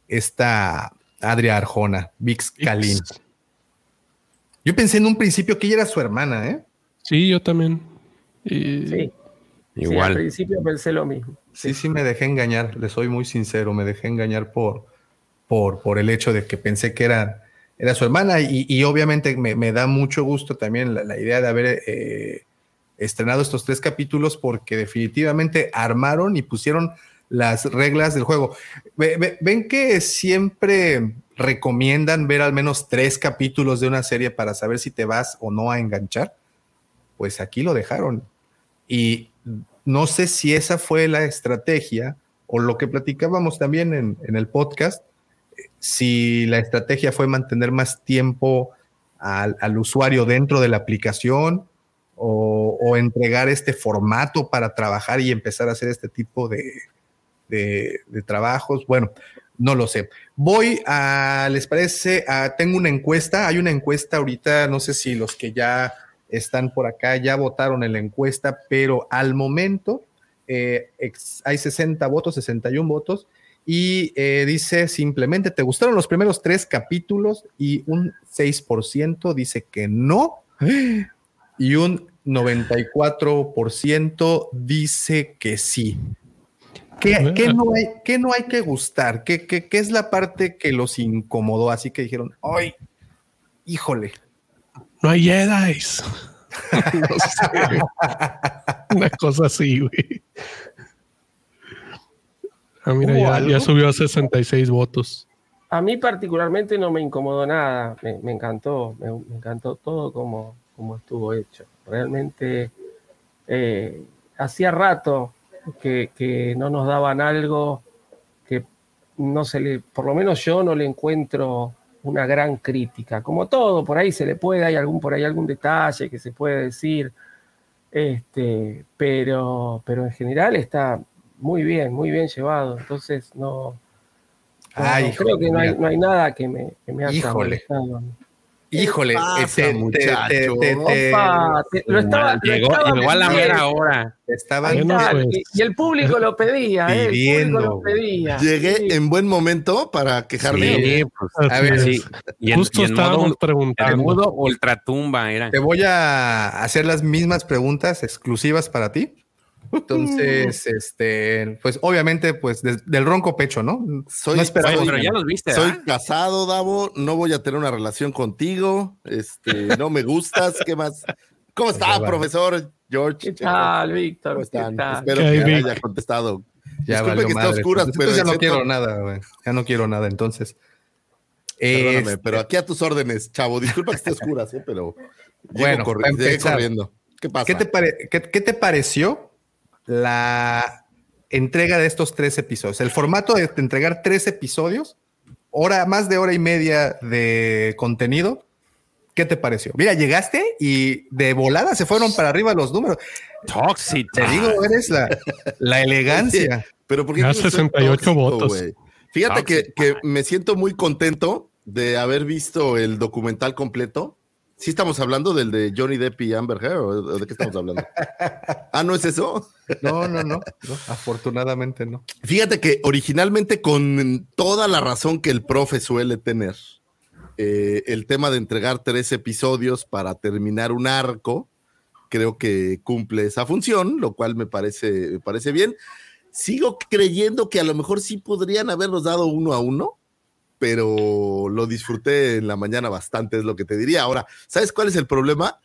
[SPEAKER 1] esta Adria Arjona, Vix Kalin? Yo pensé en un principio que ella era su hermana, ¿eh?
[SPEAKER 4] Sí, yo también. Sí.
[SPEAKER 3] Igual. al principio pensé lo mismo.
[SPEAKER 1] Sí, sí, me dejé engañar, le soy muy sincero, me dejé engañar por, por, por el hecho de que pensé que era era su hermana y, obviamente me, da mucho gusto también la, idea de haber eh, estrenado estos tres capítulos porque definitivamente armaron y pusieron las reglas del juego. Ven que siempre recomiendan ver al menos tres capítulos de una serie para saber si te vas o no a enganchar. Pues aquí lo dejaron. Y no sé si esa fue la estrategia o lo que platicábamos también en el podcast, si la estrategia fue mantener más tiempo al, usuario dentro de la aplicación o, entregar este formato para trabajar y empezar a hacer este tipo de, trabajos. Bueno, no lo sé. Voy a, ¿les parece? tengo una encuesta, hay una encuesta ahorita, no sé si los que ya están por acá ya votaron en la encuesta, pero al momento eh, hay 60 votos, 61 votos y eh, dice simplemente, ¿te gustaron los primeros tres capítulos? Y un 6% dice que no. Y un 94% dice que sí. ¿Qué, no, hay, no, hay, que gustar? ¿Qué, ¿Qué, qué, es la parte que los incomodó? Así que dijeron, ¡ay! Híjole.
[SPEAKER 4] No hay Jedi. Una cosa así, güey. Ah, mira, ya, subió a 66 votos.
[SPEAKER 3] A mí particularmente no me incomodó nada, me, encantó, me, encantó todo como, como estuvo hecho. Realmente eh, hacía rato que, no nos daban algo que no se le, por lo menos yo no le encuentro una gran crítica. Como todo, por ahí se le puede, hay algún, por ahí algún detalle que se puede decir, este, pero, pero en general está, muy bien, muy bien llevado. Entonces, no. creo que no hay, no hay, nada que me, que me haya
[SPEAKER 1] Híjole. Híjole,
[SPEAKER 2] ese muchacho. lo
[SPEAKER 3] estaba,
[SPEAKER 2] llegó, llegó a la mera hora.
[SPEAKER 3] Estaba y, el público lo pedía, ¿eh? el público lo pedía.
[SPEAKER 5] Llegué en buen momento para quejarme.
[SPEAKER 2] Sí, pues, a ver, sí.
[SPEAKER 4] Y en, Justo y estábamos preguntando.
[SPEAKER 2] El mudo ultratumba era.
[SPEAKER 1] Te voy a hacer las mismas preguntas exclusivas para ti. Entonces, este, pues obviamente, pues del ronco pecho, ¿no?
[SPEAKER 5] Soy,
[SPEAKER 2] pero ya los viste.
[SPEAKER 5] Soy casado, Davo, no voy a tener una relación contigo, este, no me gustas, ¿qué más? ¿Cómo está, profesor George?
[SPEAKER 3] ¿Qué tal, Víctor? ¿Cómo
[SPEAKER 5] están? Espero que haya contestado.
[SPEAKER 1] Ya Disculpe que está oscuras, pero ya no quiero nada, güey. Ya no quiero nada, entonces.
[SPEAKER 5] Perdóname, este pero aquí a tus órdenes, chavo. Disculpa que esté oscuras, ¿eh? pero
[SPEAKER 1] bueno, corriendo. ¿Qué pasa? ¿Qué te, ¿Qué te pareció la entrega de estos tres episodios. El formato de entregar tres episodios, hora, más de hora y media de contenido. ¿Qué te pareció? Mira, llegaste y de volada se fueron para arriba los números.
[SPEAKER 2] Toxic.
[SPEAKER 1] Te digo, eres la, la elegancia.
[SPEAKER 5] pero porque
[SPEAKER 4] 68 votos.
[SPEAKER 5] Fíjate que, que, me siento muy contento de haber visto el documental completo. ¿Sí estamos hablando del de Johnny Depp y Amber Heard o de qué estamos hablando? ah, ¿no es eso?
[SPEAKER 1] No, no, no, afortunadamente no.
[SPEAKER 5] Fíjate que originalmente con toda la razón que el profe suele tener, eh, el tema de entregar tres episodios para terminar un arco, creo que cumple esa función, lo cual me parece, me parece bien. Sigo creyendo que a lo mejor sí podrían habernos dado uno a uno, pero lo disfruté en la mañana bastante, es lo que te diría. Ahora, ¿sabes cuál es el problema?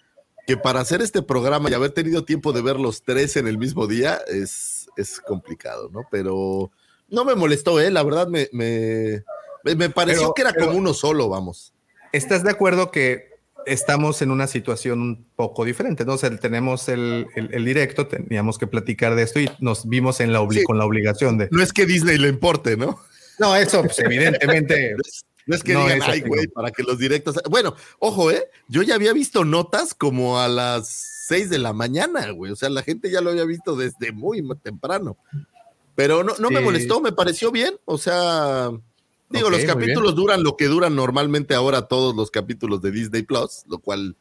[SPEAKER 5] Que para hacer este programa y haber tenido tiempo de ver los tres en el mismo día es, es complicado, ¿no? Pero no me molestó, ¿eh? La verdad me, me, me pareció que era como uno solo, vamos.
[SPEAKER 1] ¿Estás de acuerdo que estamos en una situación un poco diferente. ¿no? tenemos el, directo, teníamos que platicar de esto y nos vimos en la con la obligación de.
[SPEAKER 5] No es que Disney le importe, ¿no?
[SPEAKER 1] No, eso, pues, evidentemente.
[SPEAKER 5] no es que digan, ay, güey, para que los directos. Bueno, ojo, ¿eh? Yo ya había visto notas como a las 6 de la mañana, güey. O sea, la gente ya lo había visto desde muy temprano. Pero no, no me molestó, me pareció bien. O sea, Digo, los capítulos duran lo que duran normalmente ahora todos los capítulos de Disney Plus, lo cual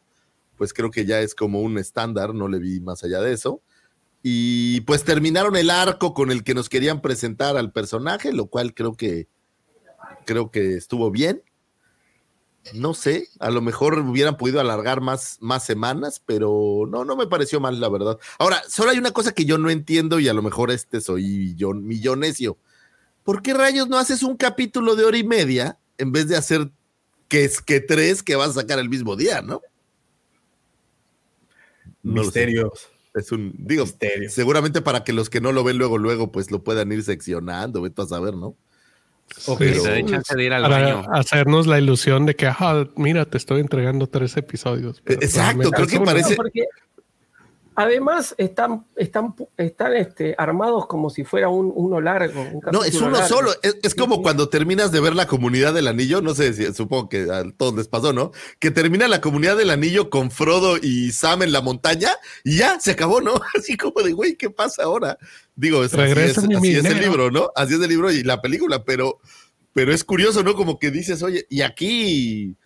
[SPEAKER 5] pues creo que ya es como un estándar, no le vi más allá de eso. Y pues terminaron el arco con el que nos querían presentar al personaje, lo cual creo que creo que estuvo bien. No sé, a lo mejor hubieran podido alargar más, más semanas, pero no, no me pareció mal, la verdad. Ahora, solo hay una cosa que yo no entiendo y a lo mejor este soy millonesio. ¿por qué rayos no haces un capítulo de hora y media en vez de hacer que es que tres que vas a sacar el mismo día, ¿no?
[SPEAKER 1] Misterios.
[SPEAKER 5] Es un, digo, seguramente para que los que no lo ven luego, luego, pues lo puedan ir seccionando, vete a saber, ¿no?
[SPEAKER 4] para hacernos la ilusión de que, ajá, mira, te estoy entregando tres episodios.
[SPEAKER 5] Exacto, creo que parece.
[SPEAKER 3] Además, están, están, están este, armados como si fuera un, uno largo.
[SPEAKER 5] no, es uno solo. Es, como cuando terminas de ver la comunidad del anillo. No sé si supongo que a todos les pasó, ¿no? Que termina la comunidad del anillo con Frodo y Sam en la montaña y ya se acabó, ¿no? Así como de, güey, ¿qué pasa ahora? Digo, es, así, es, así es el libro, ¿no? Así es el libro y la película, pero, pero es curioso, ¿no? Como que dices, oye, y aquí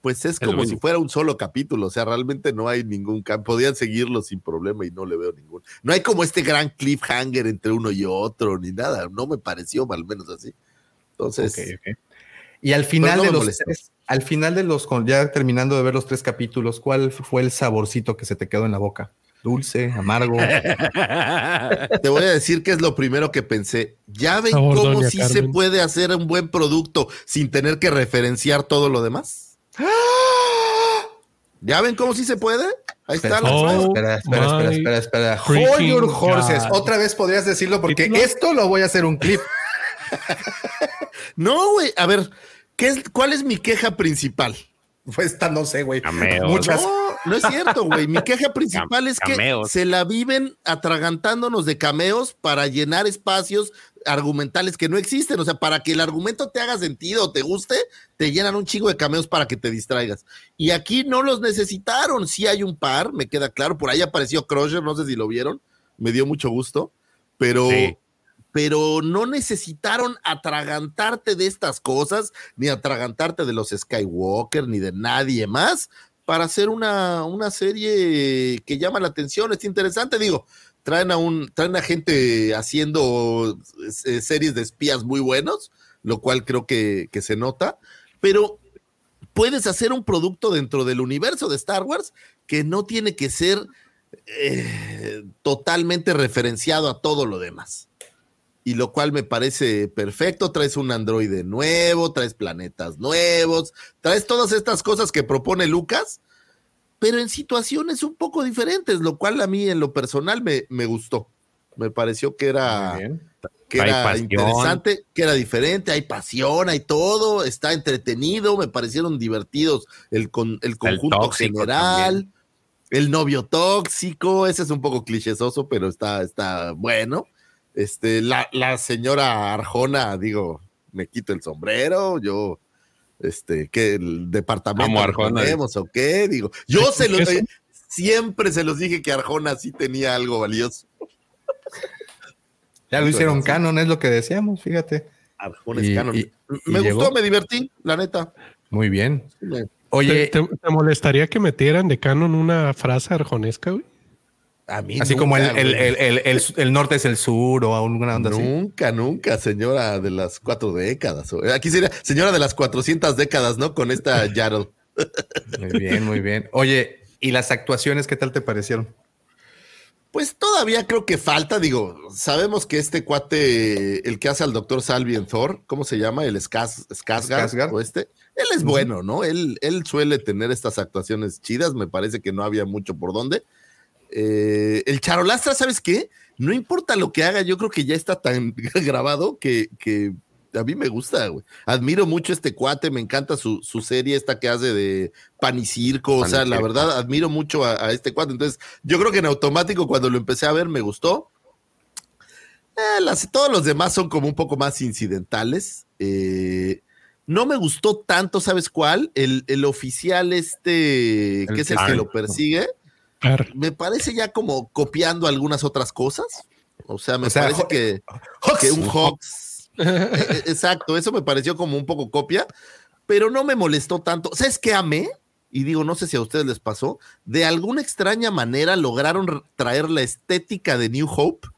[SPEAKER 5] pues es como si fuera un solo capítulo, o sea, realmente no hay ningún podían seguirlo sin problema y no le veo ningún. No hay como este gran cliffhanger entre uno y otro ni nada, no me pareció al menos así. Entonces,
[SPEAKER 1] y al final de los al final de los ya terminando de ver los tres capítulos, ¿cuál fue el saborcito que se te quedó en la boca? Dulce, amargo.
[SPEAKER 5] Te voy a decir que es lo primero que pensé. Ya ven cómo sí se puede hacer un buen producto sin tener que referenciar todo lo demás. ¿Ya ven cómo sí se puede? Ahí está.
[SPEAKER 1] Oh espera, espera, espera, espera, espera. Hold your horses. Otra vez podrías decirlo porque esto lo voy a hacer un clip.
[SPEAKER 5] no, güey. A ver, ¿qué es, ¿cuál es mi queja principal?
[SPEAKER 1] Pues esta no sé, güey.
[SPEAKER 5] Muchas. No, no es cierto, güey. Mi queja principal es que se la viven atragantándonos de cameos para llenar espacios argumentales que no existen. O sea, para que el argumento te haga sentido te guste, te llenan un chingo de cameos para que te distraigas. Y aquí no los necesitaron. Sí hay un par, me queda claro. Por ahí apareció Crusher, no sé si lo vieron. Me dio mucho gusto. Pero, pero no necesitaron atragantarte de estas cosas, ni atragantarte de los Skywalker, ni de nadie más, para hacer una, una serie que llama la atención. Es interesante, digo traen a un, traen a gente haciendo eh, series de espías muy buenos, lo cual creo que, se nota, pero puedes hacer un producto dentro del universo de Star Wars que no tiene que ser eh, totalmente referenciado a todo lo demás. Y lo cual me parece perfecto. Traes un androide nuevo, traes planetas nuevos, traes todas estas cosas que propone Lucas, pero en situaciones un poco diferentes, lo cual a mí en lo personal me, me gustó. Me pareció que era, que era interesante, que era diferente, hay pasión, hay todo, está entretenido, me parecieron divertidos el, con, el conjunto general, el novio tóxico, ese es un poco clichésoso, pero está, está bueno. Este, la, la señora Arjona, digo, me quito el sombrero, yo este, que el departamento
[SPEAKER 2] Arjona,
[SPEAKER 5] tenemos o qué, digo, yo se los siempre se los dije que Arjona sí tenía algo valioso.
[SPEAKER 1] Ya lo hicieron canon, es lo que decíamos, fíjate.
[SPEAKER 5] Arjona es canon. me gustó, me divertí, la neta.
[SPEAKER 1] Muy bien.
[SPEAKER 4] Oye, ¿Te, molestaría que metieran de canon una frase arjonesca, güey?
[SPEAKER 1] Así como el, norte es el sur o alguna
[SPEAKER 5] onda Nunca, nunca, señora de las cuatro décadas. Aquí sería señora de las cuatrocientas décadas, ¿no? Con esta Yarrow.
[SPEAKER 1] Muy bien, muy bien. Oye, ¿y las actuaciones qué tal te parecieron?
[SPEAKER 5] Pues todavía creo que falta, digo, sabemos que este cuate, el que hace al doctor Salvi en Thor, ¿cómo se llama? El Skarsgård o este, él es bueno, ¿no? Él, él suele tener estas actuaciones chidas, me parece que no había mucho por dónde. Eh, el Charolastra, ¿sabes qué? No importa lo que haga, yo creo que ya está tan grabado que, que a mí me gusta, güey. Admiro mucho este cuate, me encanta su, serie esta que hace de pan y circo, o sea, la verdad, admiro mucho a, este cuate. Entonces, yo creo que en automático cuando lo empecé a ver me gustó. Eh, todos los demás son como un poco más incidentales. Eh, no me gustó tanto, ¿sabes cuál? El, oficial este, que es el que lo persigue. Me parece ya como copiando algunas otras cosas. O sea, me parece que, que un Hawks e, e, exacto, eso me pareció como un poco copia, pero no me molestó tanto. ¿Sabes qué amé? Y digo, no sé si a ustedes les pasó, de alguna extraña manera lograron traer la estética de New Hope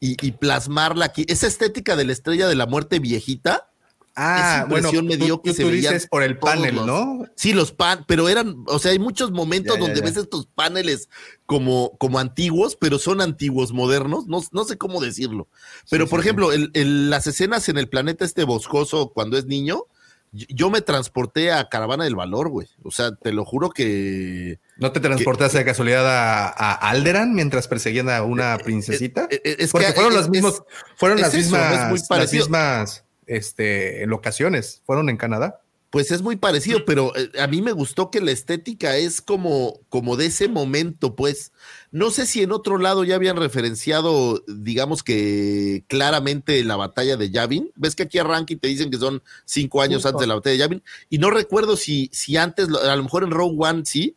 [SPEAKER 5] y, plasmarla aquí. Esa estética de la estrella de la muerte viejita.
[SPEAKER 1] Ah, bueno, me dio que se dices por el panel, ¿no?
[SPEAKER 5] Sí, los pan, pero eran, o sea, hay muchos momentos donde ves estos paneles como, como antiguos, pero son antiguos, modernos, no, no sé cómo decirlo. Pero, por ejemplo, las escenas en el planeta este boscoso cuando es niño, yo me transporté a Caravana del Valor, güey. O sea, te lo juro que.
[SPEAKER 1] ¿No te transportaste de casualidad a, Alderan mientras perseguían a una eh, eh, princesita? Eh, es Porque fueron las mismas, fueron las mismas, las mismas este, locaciones, fueron en Canadá.
[SPEAKER 5] Pues es muy parecido, pero eh, a mí me gustó que la estética es como, como de ese momento, pues. No sé si en otro lado ya habían referenciado, digamos que claramente la batalla de Yavin. Ves que aquí arranca y te dicen que son cinco años antes de la batalla de Yavin. Y no recuerdo si, si antes, a lo mejor en Rogue One sí,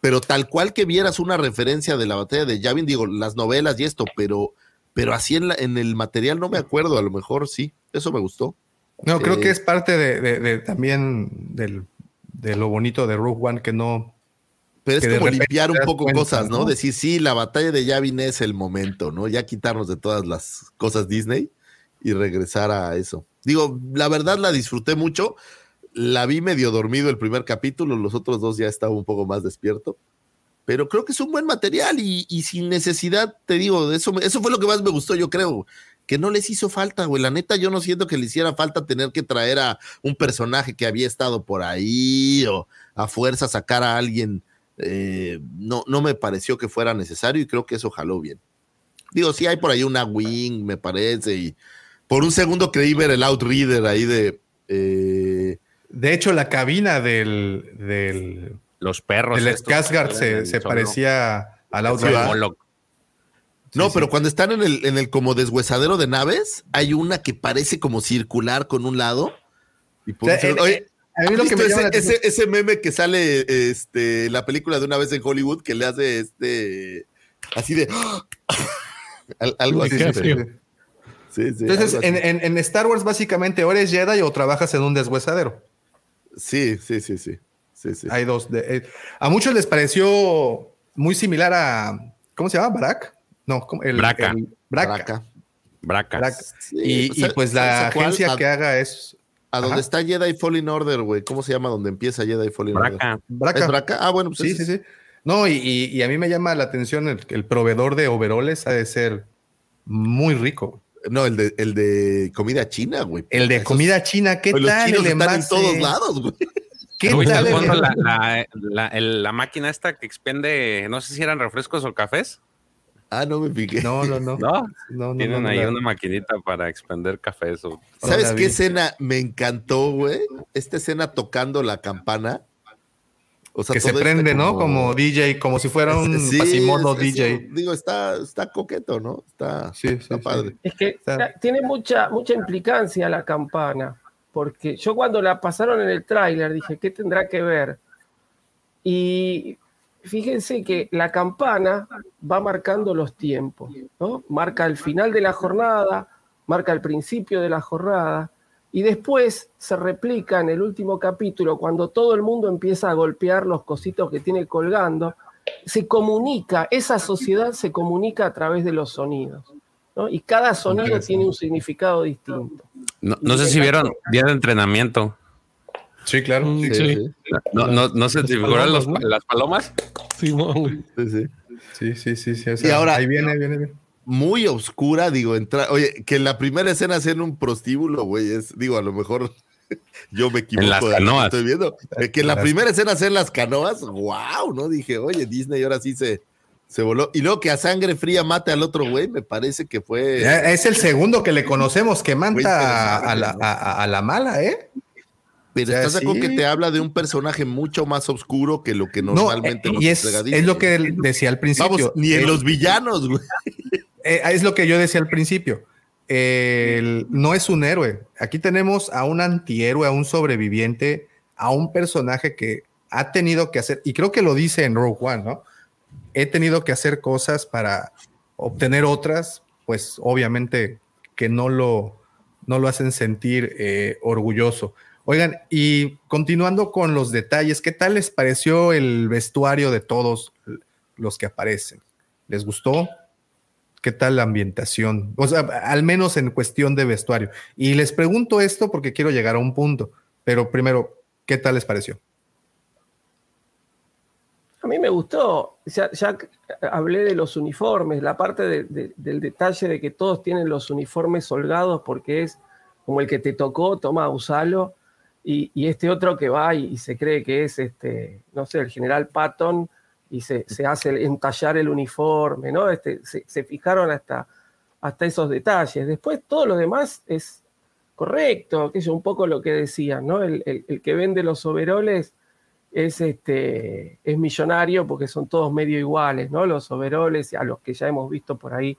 [SPEAKER 5] pero tal cual que vieras una referencia de la batalla de Yavin, digo, las novelas y esto, pero, pero así en, en el material no me acuerdo, a lo mejor sí. Eso me gustó.
[SPEAKER 1] No, creo que eh, es parte de, también de lo bonito de Rogue One que no.
[SPEAKER 5] Pero es como limpiar un poco cosas, ¿no? Decir, sí, la batalla de Yavin es el momento, ¿no? Ya quitarnos de todas las cosas Disney y regresar a eso. Digo, la verdad la disfruté mucho. La vi medio dormido el primer capítulo, los otros dos ya estaba un poco más despierto. Pero creo que es un buen material y, sin necesidad, te digo, eso, eso fue lo que más me gustó, yo creo que no les hizo falta, güey. La neta, yo no siento que le hiciera falta tener que traer a un personaje que había estado por ahí o a fuerza sacar a alguien. Eh, no, no me pareció que fuera necesario y creo que eso jaló bien. Digo, sí hay por ahí una wing, me parece, y por un segundo creí ver el Outreader ahí de. Eh,
[SPEAKER 1] de hecho, la cabina del. del
[SPEAKER 2] Los perros.
[SPEAKER 1] El Skarsgård se, se parecía al Outreader.
[SPEAKER 5] No, pero cuando están en el, en el como deshuesadero de naves, hay una que parece como circular con un lado. Y oye, a mí lo que me ese, ese, meme que sale este, la película de una vez en Hollywood que le hace este así de algo así.
[SPEAKER 1] Sí, sí, Entonces, en, en, Star Wars, básicamente, o eres Jedi o trabajas en un deshuesadero.
[SPEAKER 5] Sí, sí, sí, sí. Sí, sí.
[SPEAKER 1] Hay dos. Eh, a muchos les pareció muy similar a. ¿Cómo se llama? ¿Barak? No, el,
[SPEAKER 2] Braca.
[SPEAKER 1] Braca.
[SPEAKER 2] Braca.
[SPEAKER 1] y, pues, pues la agencia que haga es.
[SPEAKER 5] A donde está Jedi Fallen Order, güey. ¿Cómo se llama donde empieza Jedi Fallen
[SPEAKER 1] Order?
[SPEAKER 5] Braca. ¿Es Braca? Ah, bueno, pues
[SPEAKER 1] sí, sí, sí. No, y, a mí me llama la atención el, proveedor de overoles ha de ser muy rico.
[SPEAKER 5] No, el de, el de comida china, güey.
[SPEAKER 1] El de comida china, ¿qué tal? Los
[SPEAKER 5] chinos están en todos lados, güey.
[SPEAKER 2] ¿Qué tal? La, la, la, máquina esta que expende, no sé si eran refrescos o cafés.
[SPEAKER 5] Ah, no me piqué.
[SPEAKER 1] No, no, no.
[SPEAKER 2] no, Tienen ahí una maquinita para expender café. Eso.
[SPEAKER 5] ¿Sabes qué escena me encantó, güey? Esta escena tocando la campana.
[SPEAKER 1] O sea, que se prende, ¿no? Como... DJ, como si fuera un sí, DJ.
[SPEAKER 5] digo, está, está coqueto, ¿no? Está, sí, está padre.
[SPEAKER 3] Es que tiene mucha, mucha implicancia la campana, porque yo cuando la pasaron en el tráiler dije, ¿qué tendrá que ver? Y fíjense que la campana va marcando los tiempos, ¿no? Marca el final de la jornada, marca el principio de la jornada, y después se replica en el último capítulo, cuando todo el mundo empieza a golpear los cositos que tiene colgando, se comunica, esa sociedad se comunica a través de los sonidos. Y cada sonido tiene un significado distinto.
[SPEAKER 2] No, sé si vieron Día de Entrenamiento.
[SPEAKER 1] Sí, claro. Mm,
[SPEAKER 2] no, no, no se te figuran las palomas.
[SPEAKER 1] Sí, sí, sí. sí, sí, y ahora, ahí viene, viene, viene.
[SPEAKER 5] Muy oscura, digo, entra, oye, que en la primera escena sea en un prostíbulo, güey, es, digo, a lo mejor yo me equivoco.
[SPEAKER 2] En las canoas.
[SPEAKER 5] Estoy viendo. Que en la primera escena sea en las canoas, wow, ¿no? Dije, oye, Disney ahora sí se, se voló. Y luego que a sangre fría mate al otro güey, me parece que fue.
[SPEAKER 1] Es el segundo que le conocemos que mata a la, a, la, mala, ¿eh?
[SPEAKER 5] Pero estás de que te habla de un personaje mucho más oscuro que lo que normalmente
[SPEAKER 1] no, y es, es, lo que decía al principio. Vamos,
[SPEAKER 5] ni en los villanos, güey.
[SPEAKER 1] Eh, es lo que yo decía al principio. no es un héroe. Aquí tenemos a un antihéroe, a un sobreviviente, a un personaje que ha tenido que hacer, y creo que lo dice en Rogue One, ¿no? He tenido que hacer cosas para obtener otras, pues obviamente que no lo, no lo hacen sentir eh, orgulloso. Oigan, y continuando con los detalles, ¿qué tal les pareció el vestuario de todos los que aparecen? ¿Les gustó? ¿Qué tal la ambientación? O sea, al menos en cuestión de vestuario. Y les pregunto esto porque quiero llegar a un punto, pero primero, ¿qué tal les pareció?
[SPEAKER 3] A mí me gustó, ya, hablé de los uniformes, la parte del detalle de que todos tienen los uniformes holgados porque es como el que te tocó, toma, usalo, y, y este otro que va y, se cree que es, este, no sé, el general Patton y se, hace entallar el uniforme, ¿no? Este, se, fijaron hasta, hasta esos detalles. Después todo lo demás es correcto, que es un poco lo que decían, ¿no? El, que vende los overoles es, este, es millonario porque son todos medio iguales, ¿no? Los overoles, a los que ya hemos visto por ahí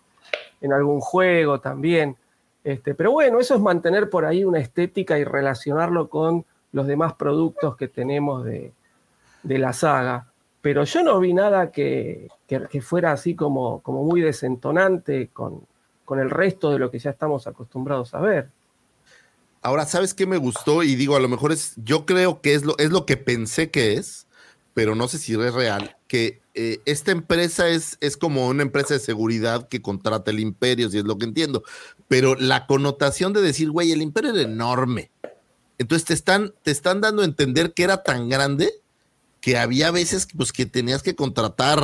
[SPEAKER 3] en algún juego también. Este, pero bueno, eso es mantener por ahí una estética y relacionarlo con los demás productos que tenemos de, la saga. Pero yo no vi nada que, fuera así como, como muy desentonante con, con el resto de lo que ya estamos acostumbrados a ver.
[SPEAKER 5] Ahora, ¿sabes qué me gustó? Y digo, a lo mejor es, yo creo que es lo, es lo que pensé que es, pero no sé si es real, que eh, esta empresa es, es como una empresa de seguridad que contrata el imperio, si es lo que entiendo, pero la connotación de decir, güey, el imperio era enorme. Entonces te están, te están dando a entender que era tan grande que había veces pues, que tenías que contratar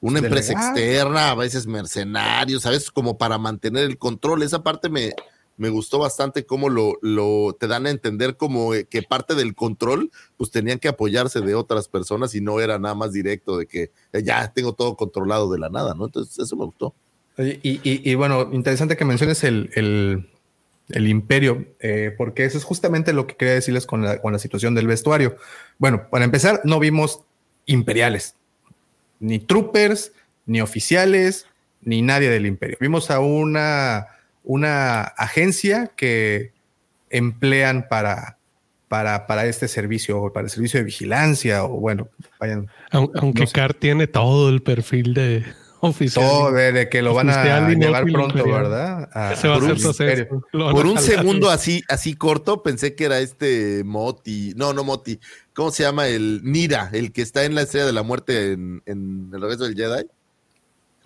[SPEAKER 5] una empresa externa, a veces mercenarios, a veces como para mantener el control. Esa parte me, me gustó bastante cómo lo, lo, te dan a entender como eh, que parte del control, pues tenían que apoyarse de otras personas y no era nada más directo de que eh, ya tengo todo controlado de la nada, ¿no? Entonces eso me gustó.
[SPEAKER 1] Y, bueno, interesante que menciones el, el, imperio, eh, porque eso es justamente lo que quería decirles con la, con la situación del vestuario. Bueno, para empezar, no vimos imperiales, ni troopers, ni oficiales, ni nadie del imperio. Vimos a una una agencia que emplean para, para, para este servicio, para el servicio de vigilancia, o bueno, vayan.
[SPEAKER 4] Aunque Car tiene todo el perfil de oficial. Todo
[SPEAKER 1] de, que lo van a llevar pronto, ¿verdad?
[SPEAKER 5] por, un, segundo así, así corto, pensé que era este Moti, no, no Moti, ¿cómo se llama? El Nira, el que está en la estrella de la muerte en, en el regreso del Jedi.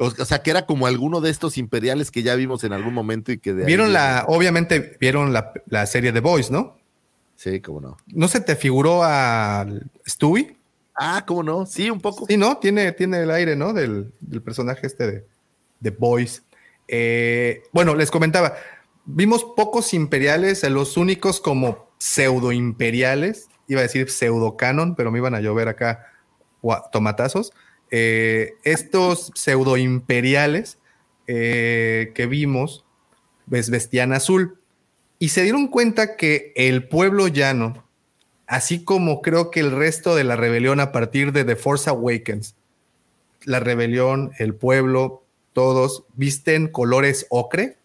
[SPEAKER 5] O, sea, que era como alguno de estos imperiales que ya vimos en algún momento y que de
[SPEAKER 1] Vieron la, obviamente vieron la, serie de Boys, ¿no?
[SPEAKER 5] Sí, cómo no.
[SPEAKER 1] ¿No se te figuró a Stewie?
[SPEAKER 5] Ah, cómo no, sí, un poco.
[SPEAKER 1] Sí, ¿no? Tiene, tiene el aire, ¿no? Del, personaje este de, de Boys. Eh, bueno, les comentaba, vimos pocos imperiales, los únicos como pseudo imperiales, iba a decir pseudo canon, pero me iban a llover acá tomatazos. Eh, estos pseudo imperiales eh, que vimos pues, vestían azul y se dieron cuenta que el pueblo llano, así como creo que el resto de la rebelión a partir de The Force Awakens, la rebelión, el pueblo, todos visten colores ocre,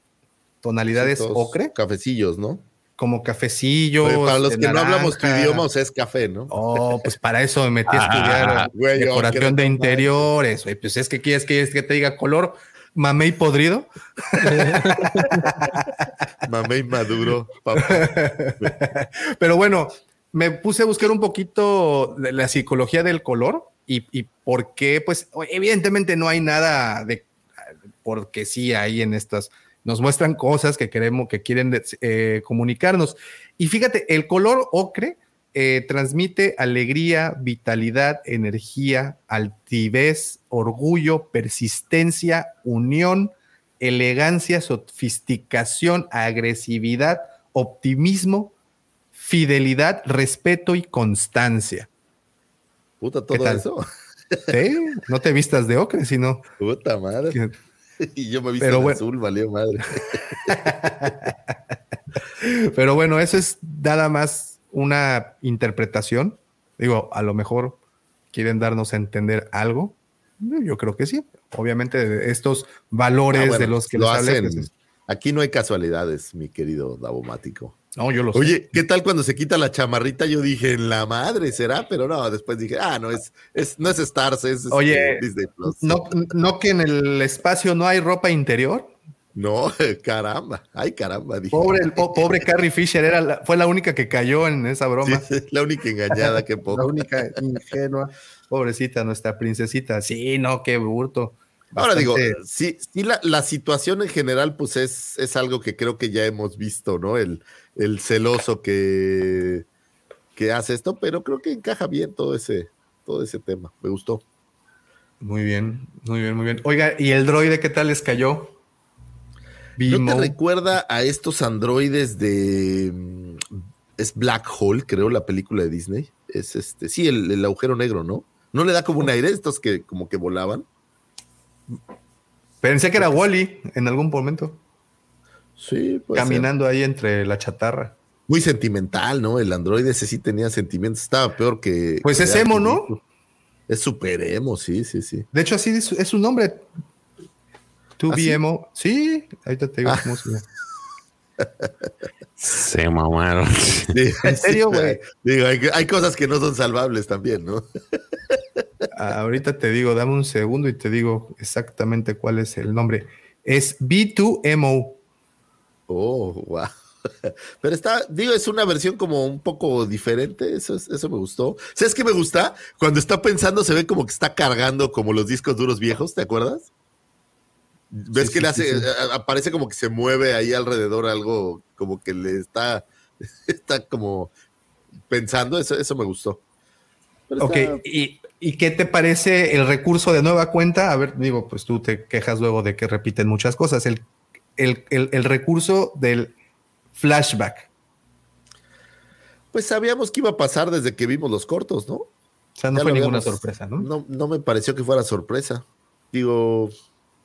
[SPEAKER 1] tonalidades ocre.
[SPEAKER 5] Cafecillos, ¿no?
[SPEAKER 1] Como cafecillos.
[SPEAKER 5] para los que no hablamos tu idioma, o sea, es café, ¿no?
[SPEAKER 1] Oh, pues para eso me metí a estudiar decoración de interiores. Pues es que quieres que, que te diga color mamey podrido.
[SPEAKER 5] mamey maduro,
[SPEAKER 1] Pero bueno, me puse a buscar un poquito de la psicología del color y, y por qué, pues evidentemente no hay nada de, porque sí hay en estas, nos muestran cosas que queremos, que quieren eh, comunicarnos. Y fíjate, el color ocre eh, transmite alegría, vitalidad, energía, altivez, orgullo, persistencia, unión, elegancia, sofisticación, agresividad, optimismo, fidelidad, respeto y constancia.
[SPEAKER 5] Puta, todo eso.
[SPEAKER 1] ¿Sí? No te vistas de ocre, sino.
[SPEAKER 5] Puta madre. y yo me he visto de azul, valió madre.
[SPEAKER 1] Pero bueno, eso es nada más una interpretación. Digo, a lo mejor quieren darnos a entender algo. Yo creo que sí. Obviamente, estos valores ah, de los que
[SPEAKER 5] lo hacen. Aquí no hay casualidades, mi querido Davomático.
[SPEAKER 1] No, yo lo
[SPEAKER 5] Oye, ¿qué tal cuando se quita la chamarrita? Yo dije, en la madre será, pero no, después dije, ah, no es, es no es Stars, es este,
[SPEAKER 1] Oye, Disney Plus. No, no que en el espacio no hay ropa interior.
[SPEAKER 5] No, caramba, ay caramba.
[SPEAKER 1] Pobre, el pobre Carrie Fisher era fue la única que cayó en esa broma.
[SPEAKER 5] la única engañada, que poco.
[SPEAKER 1] La única ingenua. Pobrecita, nuestra princesita. Sí, no, qué burto.
[SPEAKER 5] Ahora digo, sí, sí la, situación en general, pues es, es algo que creo que ya hemos visto, ¿no? El, el celoso que, que hace esto, pero creo que encaja bien todo ese, todo ese tema. Me gustó.
[SPEAKER 1] Muy bien, muy bien, muy bien. Oiga, ¿y el droide qué tal les cayó?
[SPEAKER 5] ¿No te recuerda a estos androides de. Mm, es Black Hole, creo, la película de Disney. Es este. Sí, el, agujero negro, ¿no? ¿No le da como un aire estos que como que volaban?
[SPEAKER 1] Pensé que era Wally en algún momento.
[SPEAKER 5] Sí,
[SPEAKER 1] Caminando ahí entre la chatarra.
[SPEAKER 5] Muy sentimental, ¿no? El androide ese sí tenía sentimientos. Estaba peor que.
[SPEAKER 1] Pues es emo, ¿no?
[SPEAKER 5] Es super emo, sí, sí, sí.
[SPEAKER 1] De hecho, así es, su nombre. Tu ¿Ah, emo. Sí, ahorita te digo ah. cómo se llama.
[SPEAKER 2] Se mamaron.
[SPEAKER 1] ¿En serio, güey?
[SPEAKER 5] Digo, hay, cosas que no son salvables también, ¿no?
[SPEAKER 1] Ahorita te digo, dame un segundo y te digo exactamente cuál es el nombre. Es B2MO.
[SPEAKER 5] Oh, wow. Pero está, digo, es una versión como un poco diferente. Eso, eso me gustó. ¿Sabes qué me gusta? Cuando está pensando, se ve como que está cargando como los discos duros viejos, ¿te acuerdas? ¿Ves que le hace, eh, aparece como que se mueve ahí alrededor algo, como que le está, está como pensando? Eso, eso me gustó.
[SPEAKER 1] ok, ¿Y, ¿Y qué te parece el recurso de nueva cuenta? A ver, digo, pues tú te quejas luego de que repiten muchas cosas. El el, recurso del flashback.
[SPEAKER 5] Pues sabíamos que iba a pasar desde que vimos los cortos, ¿no? O
[SPEAKER 1] sea, no fue ninguna sorpresa, ¿no?
[SPEAKER 5] ¿no? No me pareció que fuera sorpresa. Digo,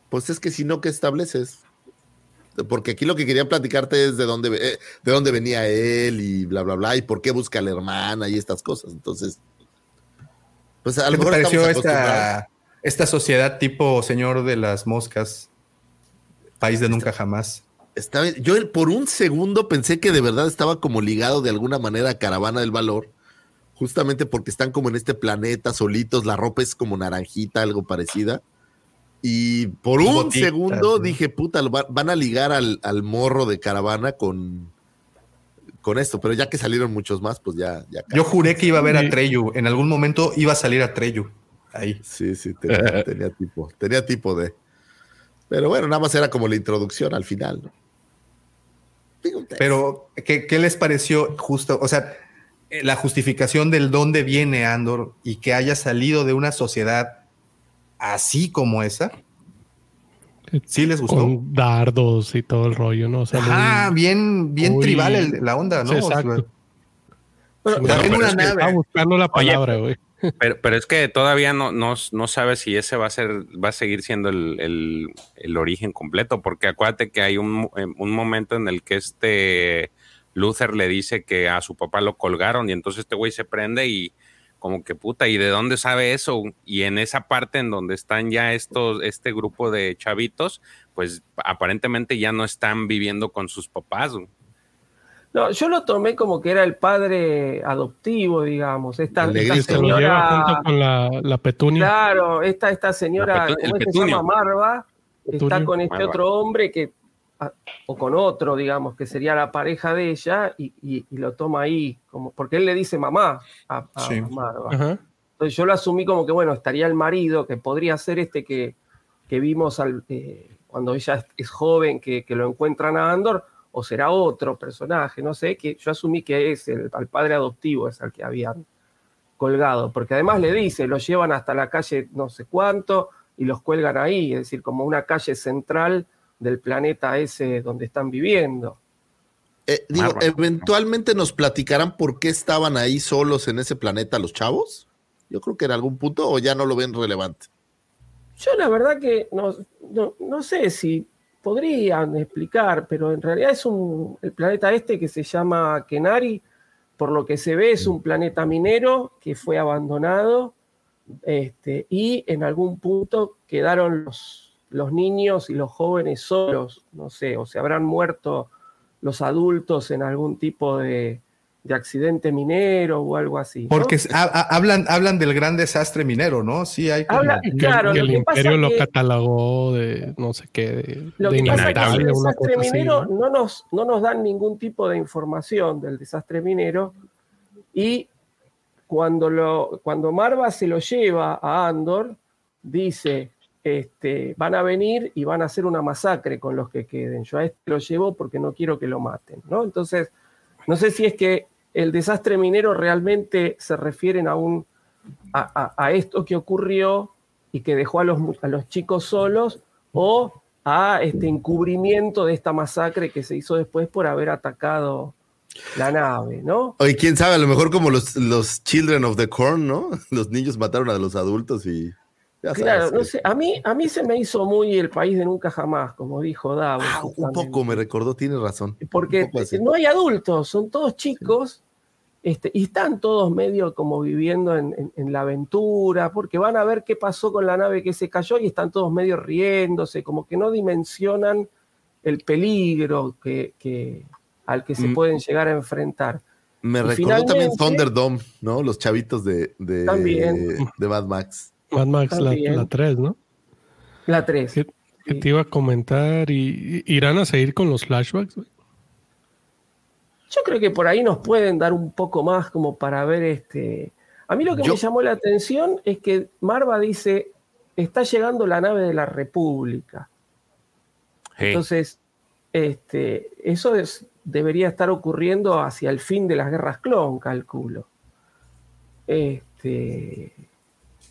[SPEAKER 5] pues es que si no, ¿qué estableces? Porque aquí lo que quería platicarte es de dónde, eh, de dónde venía él y bla, bla, bla, y por qué busca a la hermana y estas cosas. Entonces,
[SPEAKER 1] pues a lo mejor pareció esta, esta sociedad tipo señor de las moscas País de nunca jamás.
[SPEAKER 5] Estaba, yo por un segundo pensé que de verdad estaba como ligado de alguna manera a Caravana del Valor, justamente porque están como en este planeta solitos, la ropa es como naranjita, algo parecida. Y por un segundo dije, puta, van a ligar al, morro de Caravana con, con esto, pero ya que salieron muchos más, pues ya. ya
[SPEAKER 1] yo juré que iba a ver a Treyu, en algún momento iba a salir a Treyu. Ahí.
[SPEAKER 5] Sí, sí, tenía tipo, tenía tipo de. Pero bueno, nada más era como la introducción al final. ¿no?
[SPEAKER 1] Pero, ¿qué, les pareció justo? O sea, eh, la justificación del dónde viene Andor y que haya salido de una sociedad así como esa. ¿Sí les gustó?
[SPEAKER 4] Con dardos y todo el rollo, ¿no?
[SPEAKER 1] ah, bien, bien tribal la onda, ¿no?
[SPEAKER 4] exacto. también una nave. buscando la palabra, güey.
[SPEAKER 2] Pero, pero es que todavía no, no, no sabes si ese va a ser, va a seguir siendo el, origen completo, porque acuérdate que hay un, eh, un, momento en el que este Luther le dice que a su papá lo colgaron y entonces este güey se prende y como que puta, ¿y de dónde sabe eso? Y en esa parte en donde están ya estos, este grupo de chavitos, pues aparentemente ya no están viviendo con sus papás.
[SPEAKER 3] No, yo lo tomé como que era el padre adoptivo, digamos. Esta, señora.
[SPEAKER 4] junto con la, petunia.
[SPEAKER 3] Claro, esta, esta señora, ¿cómo se llama? Marva, está con este otro hombre que, o con otro, digamos, que sería la pareja de ella, y, lo toma ahí, como, porque él le dice mamá a, Marva. Entonces yo lo asumí como que, bueno, estaría el marido, que podría ser este que, que vimos al, eh, cuando ella es, joven, que, que, lo encuentran a Andor, o será otro personaje, no sé, que yo asumí que es el, al padre adoptivo, es al que habían colgado, porque además le dice, lo llevan hasta la calle no sé cuánto y los cuelgan ahí, es decir, como una calle central del planeta ese donde están viviendo.
[SPEAKER 5] Eh, digo, eventualmente nos platicarán por qué estaban ahí solos en ese planeta los chavos. Yo creo que en algún punto o ya no lo ven relevante.
[SPEAKER 3] Yo la verdad que no, no, sé si podrían explicar, pero en realidad es un, el planeta este que se llama Kenari, por lo que se ve es un planeta minero que fue abandonado este, y en algún punto quedaron los, los niños y los jóvenes solos, no sé, o se habrán muerto los adultos en algún tipo de, de accidente minero o algo así.
[SPEAKER 1] Porque hablan, hablan del gran desastre minero, ¿no? Sí, hay
[SPEAKER 4] claro, el, imperio lo catalogó de no sé qué, de,
[SPEAKER 3] lo que pasa es que el desastre minero ¿no? nos, no nos dan ningún tipo de información del desastre minero y cuando, lo, cuando Marva se lo lleva a Andor, dice, este, van a venir y van a hacer una masacre con los que queden. Yo a este lo llevo porque no quiero que lo maten, ¿no? Entonces, no sé si es que el desastre minero realmente se refieren a, un, a, esto que ocurrió y que dejó a los, a los chicos solos o a este encubrimiento de esta masacre que se hizo después por haber atacado la nave, ¿no?
[SPEAKER 5] Oye, quién sabe, a lo mejor como los, los Children of the Corn, ¿no? Los niños mataron a los adultos y
[SPEAKER 3] claro, no sé, a mí, a mí se me hizo muy el país de nunca jamás, como dijo Davos.
[SPEAKER 5] Ah, un poco me recordó, tiene razón.
[SPEAKER 3] Porque no hay adultos, son todos chicos este, y están todos medio como viviendo en, la aventura, porque van a ver qué pasó con la nave que se cayó y están todos medio riéndose, como que no dimensionan el peligro que, al que se mm. pueden llegar a enfrentar.
[SPEAKER 5] Me recordó también Thunderdome, ¿no? Los chavitos de, de, de Mad Max.
[SPEAKER 4] Mad Max, la, 3, ¿no?
[SPEAKER 3] La 3.
[SPEAKER 4] ¿Qué, te iba a comentar? ¿Y, ¿Irán a seguir con los flashbacks?
[SPEAKER 3] Yo creo que por ahí nos pueden dar un poco más como para ver este... A mí lo que me llamó la atención es que Marva dice, está llegando la nave de la República. Entonces, este, eso es, debería estar ocurriendo hacia el fin de las guerras clon, calculo. Este,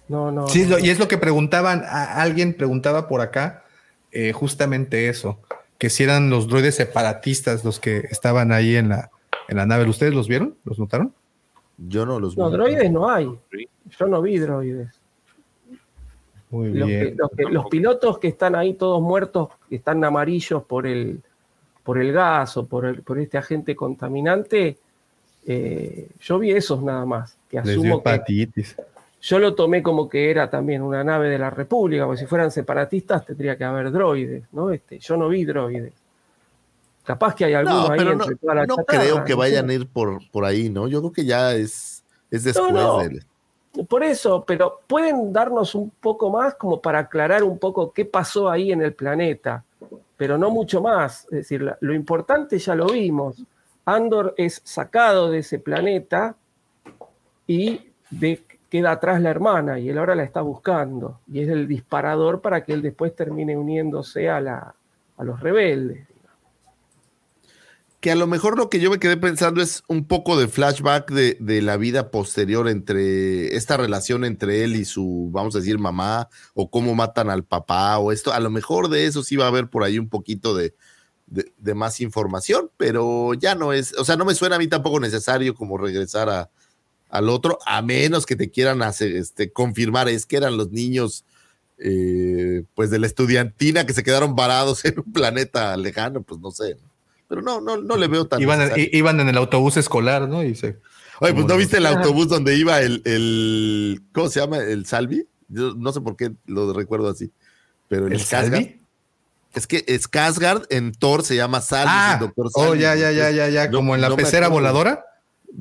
[SPEAKER 3] no, no.
[SPEAKER 1] Sí, y es lo que preguntaban, alguien preguntaba por acá eh, justamente eso, que si eran los droides separatistas los que estaban ahí en la, en la nave. ¿Ustedes los vieron? ¿Los notaron?
[SPEAKER 5] Yo no los
[SPEAKER 3] vi. No, droides no hay. Yo no vi droides. Muy bien. los, pilotos que están ahí todos muertos, que están amarillos por el, por el gas o por, el, por este agente contaminante, eh, yo vi esos nada más. Que asumo hepatitis yo lo tomé como que era también una nave de la República, porque si fueran separatistas tendría que haber droides, ¿no? Este, yo no vi droides. Capaz que hay algunos ahí
[SPEAKER 5] entre no, toda la No creo que vayan a ir por, por ahí, ¿no? Yo creo que ya es, es después
[SPEAKER 3] Por eso, pero pueden darnos un poco más como para aclarar un poco qué pasó ahí en el planeta, pero no mucho más. Es decir, lo importante ya lo vimos. Andor es sacado de ese planeta y de queda atrás la hermana y él ahora la está buscando y es el disparador para que él después termine uniéndose a, la, a los rebeldes.
[SPEAKER 5] Que a lo mejor lo que yo me quedé pensando es un poco de flashback de, de, la vida posterior entre esta relación entre él y su, vamos a decir, mamá, o cómo matan al papá, o esto. A lo mejor de eso sí va a haber por ahí un poquito de, de, de más información, pero ya no es, o sea, no me suena a mí tampoco necesario como regresar a, al otro, a menos que te quieran hacer, este, confirmar, es que eran los niños eh, pues de la estudiantina que se quedaron varados en un planeta lejano, pues no sé. Pero no, no, no le veo tan.
[SPEAKER 1] Iban, en, iban en el autobús escolar, ¿no? Y se,
[SPEAKER 5] Oye, pues no viste el autobús donde iba el, el, ¿cómo se llama? El Salvi. Yo no sé por qué lo recuerdo así. Pero el, Salvi. Es que Skarsgård en Thor se llama Salvi,
[SPEAKER 1] ah, doctor Salvi. Oh, ya, ya, ya, ya, ya, como en la pecera voladora.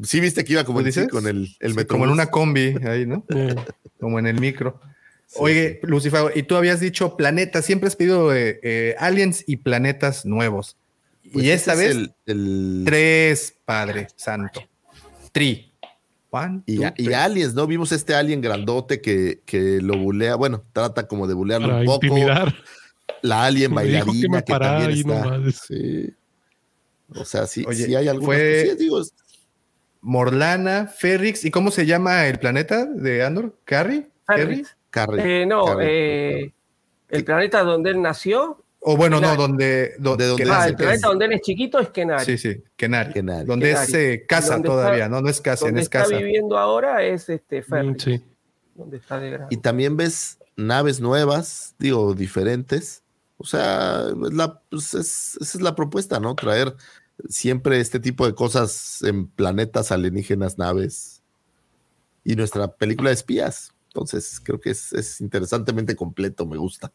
[SPEAKER 5] Sí, viste que iba como dices? con el, el
[SPEAKER 1] Como en una combi ahí, ¿no? como en el micro. Oye, Lucifer, y tú habías dicho planetas, siempre has pedido eh, eh, aliens y planetas nuevos. y pues esta vez, el, tres, Padre Santo. Tri.
[SPEAKER 5] y, y, aliens, ¿no? Vimos este alien grandote que, que lo bulea, bueno, trata como de bulearlo un poco. La alien bailarina que, también está. Sí. O sea, sí, sí hay algunas
[SPEAKER 1] fue Morlana, Ferrix, ¿y cómo se llama el planeta de Andor? ¿Carrie?
[SPEAKER 3] ¿Carrie? Eh, no, eh, el planeta donde él nació
[SPEAKER 1] o bueno, no, donde, donde, donde
[SPEAKER 3] ah, el planeta donde él es chiquito es Kenari.
[SPEAKER 1] Sí, sí, Kenari. Donde es eh, casa todavía, ¿no? No es casa,
[SPEAKER 3] donde
[SPEAKER 1] es casa.
[SPEAKER 3] está viviendo ahora es este. Mm, sí.
[SPEAKER 5] Donde está de Y también ves naves nuevas, digo, diferentes. O sea, la, pues esa es la propuesta, ¿no? Traer siempre este tipo de cosas en planetas alienígenas, naves. Y nuestra película de espías. Entonces, creo que es, es interesantemente completo, me gusta.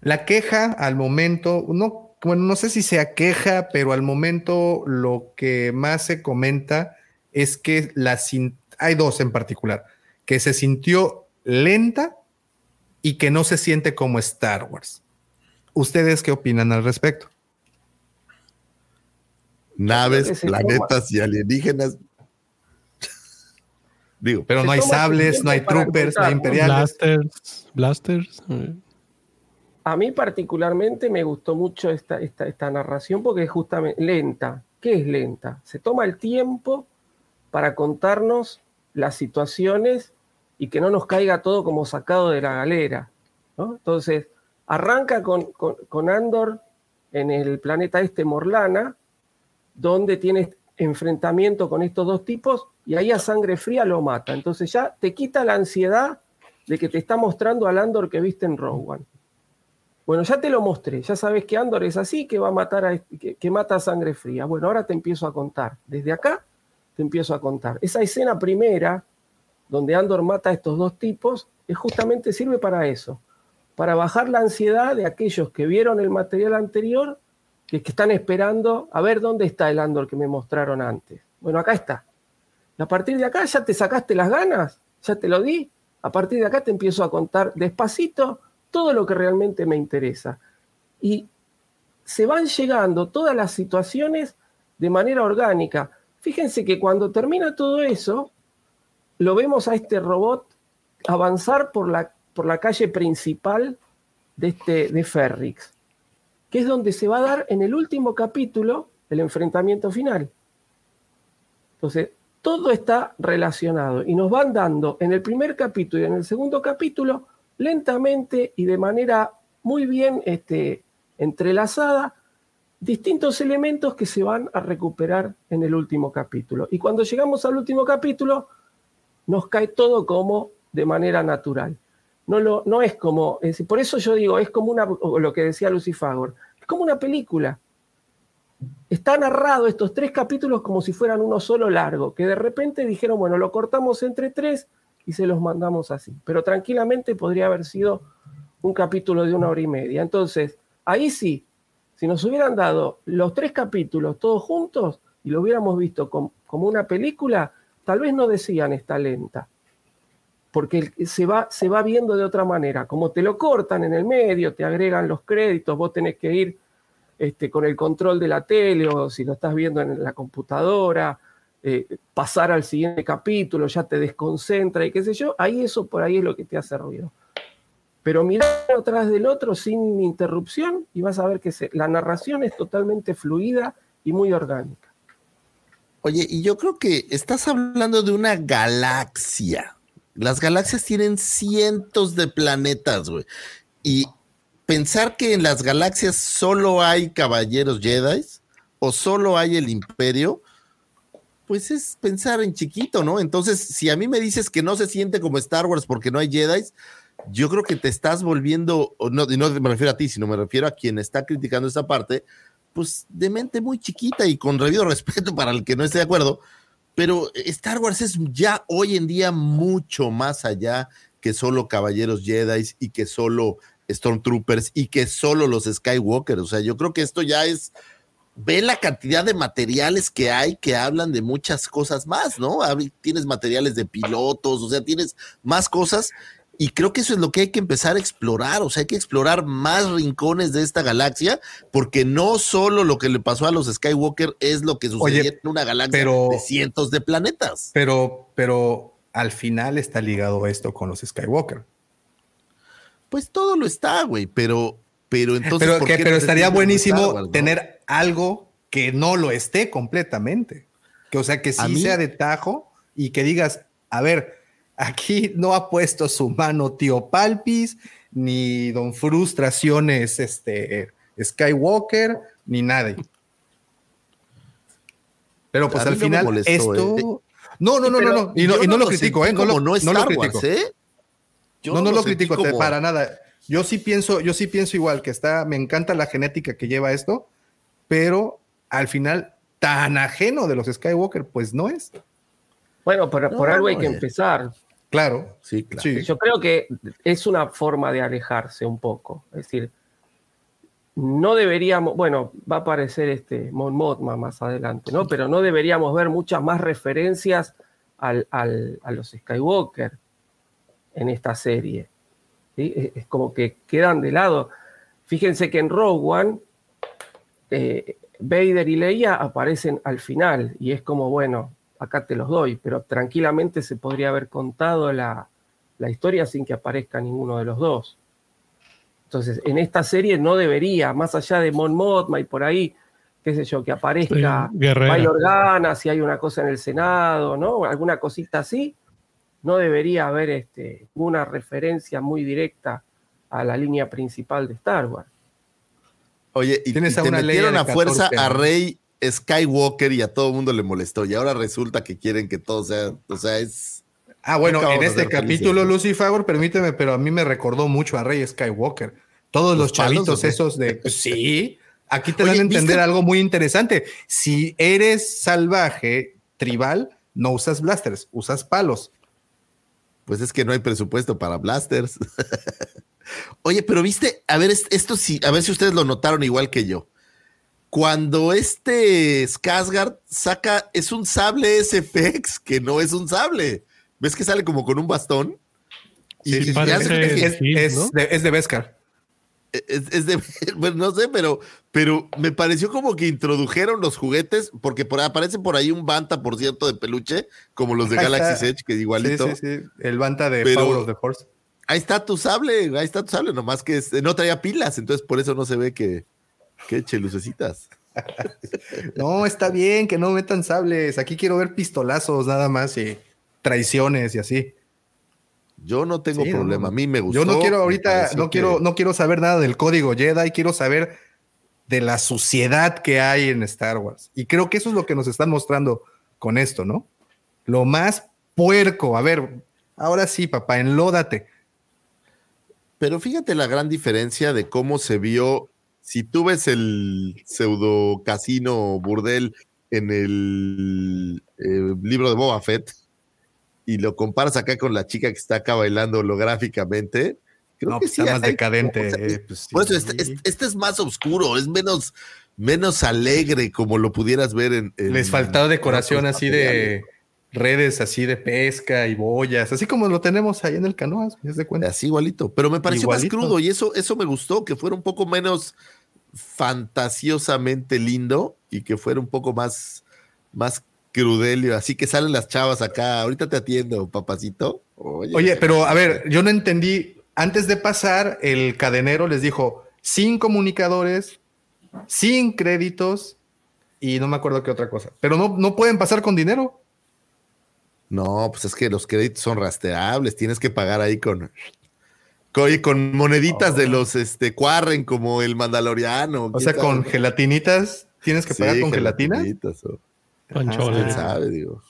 [SPEAKER 1] La queja al momento, no, bueno, no sé si sea queja, pero al momento lo que más se comenta es que la hay dos en particular, que se sintió lenta y que no se siente como Star Wars. ¿Ustedes qué opinan al respecto?
[SPEAKER 5] Naves, planetas y alienígenas.
[SPEAKER 1] Digo, pero no hay sables, no hay troopers, no hay imperiales.
[SPEAKER 4] Blasters, blasters.
[SPEAKER 3] A mí particularmente me gustó mucho esta, esta, narración porque es justamente lenta. ¿Qué es lenta? Se toma el tiempo para contarnos las situaciones y que no nos caiga todo como sacado de la galera. Entonces, arranca con, con, Andor en el planeta este Morlana, donde tiene enfrentamiento con estos dos tipos y ahí a sangre fría lo mata. Entonces ya te quita la ansiedad de que te está mostrando al Andor que viste en Rogue. Bueno, ya te lo mostré, ya sabes que Andor es así, que va a matar a, que, mata a sangre fría. Bueno, ahora te empiezo a contar. Desde acá te empiezo a contar. Esa escena primera, donde Andor mata a estos dos tipos, es justamente sirve para eso, para bajar la ansiedad de aquellos que vieron el material anterior, que, están esperando a ver dónde está el Andor que me mostraron antes. Bueno, acá está. Y a partir de acá ya te sacaste las ganas, ya te lo di. A partir de acá te empiezo a contar despacito todo lo que realmente me interesa. Y se van llegando todas las situaciones de manera orgánica. Fíjense que cuando termina todo eso, lo vemos a este robot avanzar por la, por la calle principal de, este, de Ferrix, que es donde se va a dar en el último capítulo el enfrentamiento final. Entonces, todo está relacionado y nos van dando en el primer capítulo y en el segundo capítulo lentamente y de manera muy bien este, entrelazada distintos elementos que se van a recuperar en el último capítulo. Y cuando llegamos al último capítulo, nos cae todo como de manera natural. No, lo, no es como, por eso yo digo, es como una, lo que decía Lucifagor, es como una película. Está narrado estos tres capítulos como si fueran uno solo largo, que de repente dijeron, bueno, lo cortamos entre tres y se los mandamos así. Pero tranquilamente podría haber sido un capítulo de una hora y media. Entonces, ahí sí, si nos hubieran dado los tres capítulos todos juntos y lo hubiéramos visto como, una película, tal vez no decían está lenta. Porque se va, se va viendo de otra manera. Como te lo cortan en el medio, te agregan los créditos, vos tenés que ir este, con el control de la tele o si lo estás viendo en la computadora, eh, pasar al siguiente capítulo, ya te desconcentra y qué sé yo, ahí eso por ahí es lo que te hace ruido. Pero mirar atrás del otro sin interrupción y vas a ver que la narración es totalmente fluida y muy orgánica.
[SPEAKER 5] Oye, y yo creo que estás hablando de una galaxia. Las galaxias tienen cientos de planetas, güey. Y pensar que en las galaxias solo hay caballeros Jedi o solo hay el imperio, pues es pensar en chiquito, ¿no? Entonces, si a mí me dices que no se siente como Star Wars porque no hay Jedi, yo creo que te estás volviendo, no, no me refiero a ti, sino me refiero a quien está criticando esta parte, pues de mente muy chiquita y con debido respeto para el que no esté de acuerdo, pero Star Wars es ya hoy en día mucho más allá que solo Caballeros Jedi y que solo Stormtroopers y que solo los Skywalker. O sea, yo creo que esto ya es ve la cantidad de materiales que hay que hablan de muchas cosas más, ¿no? Tienes materiales de pilotos, o sea, tienes más cosas Y creo que eso es lo que hay que empezar a explorar, o sea, hay que explorar más rincones de esta galaxia, porque no solo lo que le pasó a los Skywalker es lo que sucedió en una galaxia de cientos de planetas.
[SPEAKER 1] Pero, pero al final está ligado esto con los Skywalker.
[SPEAKER 5] Pues todo lo está, güey, pero, pero entonces.
[SPEAKER 1] Pero, pero estaría buenísimo tener algo que no lo esté completamente. Que, o sea, que sí sea de tajo y que digas, a ver, Aquí no ha puesto su mano tío Palpis, ni Don Frustraciones este, Skywalker, ni nadie. Pero pues al final esto... ¿eh? No, no, no, no, no. Y no, lo, critico, ¿eh? No lo, no lo critico. ¿eh? no, no lo, critico para nada. Yo sí pienso, yo sí pienso igual que está, me encanta la genética que lleva esto, pero al final tan ajeno de los Skywalker, pues no es.
[SPEAKER 3] Bueno, por, por algo hay que empezar.
[SPEAKER 1] Claro,
[SPEAKER 3] sí, claro. Yo creo que es una forma de alejarse un poco. Es decir, no deberíamos, bueno, va a aparecer este Mon Mothma más adelante, ¿no? Pero no deberíamos ver muchas más referencias al, a los Skywalker en esta serie. Es, como que quedan de lado. Fíjense que en Rogue One, eh, Vader y Leia aparecen al final y es como, bueno, acá te los doy, pero tranquilamente se podría haber contado la, historia sin que aparezca ninguno de los dos. Entonces, en esta serie no debería, más allá de Mon Mothma y por ahí, qué sé yo, que aparezca May Organa, si hay una cosa en el Senado, ¿no? Alguna cosita así, no debería haber este, una referencia muy directa a la línea principal de Star Wars.
[SPEAKER 5] Oye, y, ¿Tienes te metieron a fuerza a Rey Skywalker y a todo el mundo le molestó. Y ahora resulta que quieren que todo sea, o sea, es.
[SPEAKER 1] Ah, bueno, en este capítulo, Lucy Favor, permíteme, pero a mí me recordó mucho a Rey Skywalker. Todos los, chavitos esos de. Pues sí, aquí te dan a entender algo muy interesante. Si eres salvaje, tribal, no usas blasters, usas palos.
[SPEAKER 5] Pues es que no hay presupuesto para blasters. Oye, pero viste, a ver, esto sí, a ver si ustedes lo notaron igual que yo cuando este Skarsgård saca, es un sable SFX que no es un sable. ¿Ves que sale como con un bastón?
[SPEAKER 1] Sí, es, de, es Beskar.
[SPEAKER 5] Es, de, bueno, no sé, pero, pero me pareció como que introdujeron los juguetes, porque por, aparece por ahí un Banta, por cierto, de peluche, como los de Galaxy Edge, que es igualito. Sí, sí,
[SPEAKER 1] sí. El Banta de Power of the Force.
[SPEAKER 5] Ahí está tu sable, ahí está tu sable, nomás que no traía pilas, entonces por eso no se ve que, ¿Qué chelucecitas?
[SPEAKER 1] no, está bien que no metan sables. Aquí quiero ver pistolazos nada más y traiciones y así.
[SPEAKER 5] Yo no tengo problema, a mí me gustó.
[SPEAKER 1] Yo no quiero ahorita, no quiero, no quiero saber nada del código Jedi, quiero saber de la suciedad que hay en Star Wars. Y creo que eso es lo que nos están mostrando con esto, ¿no? Lo más puerco. A ver, ahora sí, papá, enlódate.
[SPEAKER 5] Pero fíjate la gran diferencia de cómo se vio si tú ves el pseudo casino burdel en el eh, libro de Boba Fett y lo comparas acá con la chica que está acá bailando holográficamente,
[SPEAKER 1] creo que pues sí, está más decadente.
[SPEAKER 5] Eh, pues por eso este, este, este, es más oscuro, es menos, menos alegre como lo pudieras ver en.
[SPEAKER 1] Les faltaba decoración así de redes así de pesca y boyas, así como lo tenemos ahí en el canoas, de cuenta.
[SPEAKER 5] Así igualito, pero me pareció más crudo y eso, eso me gustó, que fuera un poco menos fantasiosamente lindo y que fuera un poco más, más crudelio. Así que salen las chavas acá. Ahorita te atiendo, papacito.
[SPEAKER 1] Oye, pero a ver, yo no entendí. Antes de pasar, el cadenero les dijo sin comunicadores, sin créditos y no me acuerdo qué otra cosa. Pero no, no pueden pasar con dinero.
[SPEAKER 5] No, pues es que los créditos son rastreables, tienes que pagar ahí con con, con moneditas de oh. los este cuarren como el mandaloriano.
[SPEAKER 1] O sea, con gelatinitas, tienes que pagar con gelatina.
[SPEAKER 5] Con sabe, digo.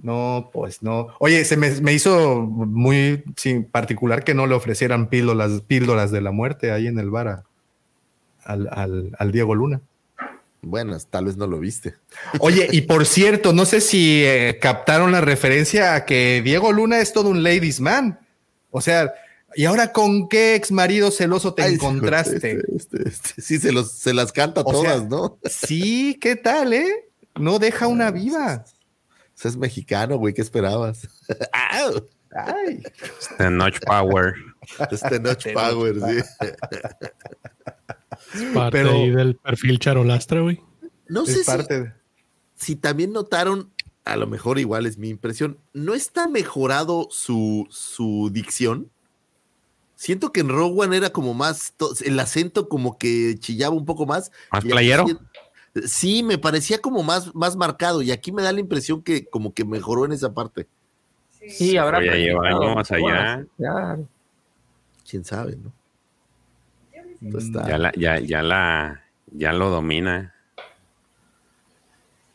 [SPEAKER 1] No, pues no. Oye, se me, hizo muy particular que no le ofrecieran píldoras, píldoras de la muerte ahí en el bar al, Diego Luna.
[SPEAKER 5] Bueno, tal vez no lo viste.
[SPEAKER 1] Oye, y por cierto, no sé si eh, captaron la referencia a que Diego Luna es todo un ladies man. O sea, ¿Y ahora con qué ex marido celoso te encontraste?
[SPEAKER 5] Este, este, sí, se, los, se las canta todas, ¿no?
[SPEAKER 1] Sí, ¿qué tal, eh? No deja una viva.
[SPEAKER 5] es mexicano, güey, ¿qué esperabas?
[SPEAKER 2] Ay. Este Notch Power.
[SPEAKER 5] Este Notch Power, sí.
[SPEAKER 4] Es parte ahí del perfil charolastra, güey.
[SPEAKER 5] No sé si, si también notaron, a lo mejor igual es mi impresión, ¿no está mejorado su, su dicción? Siento que en Rogue One era como más, el acento como que chillaba un poco más.
[SPEAKER 2] ¿Más playero?
[SPEAKER 5] sí, me parecía como más, más marcado y aquí me da la impresión que como que mejoró en esa parte.
[SPEAKER 3] Sí, habrá.
[SPEAKER 2] Ya lleva años allá.
[SPEAKER 5] Quién sabe, ¿no?
[SPEAKER 2] Ya, la, ya, ya, la, ya lo domina.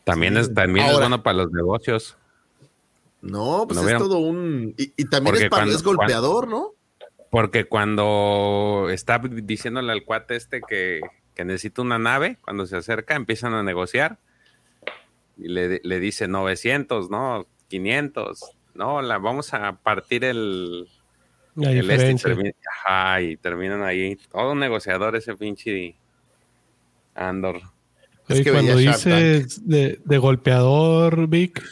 [SPEAKER 2] También, es, también es bueno para los negocios.
[SPEAKER 5] No, pues es todo un. Y, también es, para, es golpeador, ¿no?
[SPEAKER 2] Porque cuando está diciéndole al cuate este que, que, necesita una nave, cuando se acerca, empiezan a negociar. Y le, le dice 900, ¿no? 500. No, la, vamos a partir el,
[SPEAKER 4] el este
[SPEAKER 2] y, terminan ahí. Todo un negociador ese pinche Andor.
[SPEAKER 4] Es que cuando dices de, golpeador, Vic,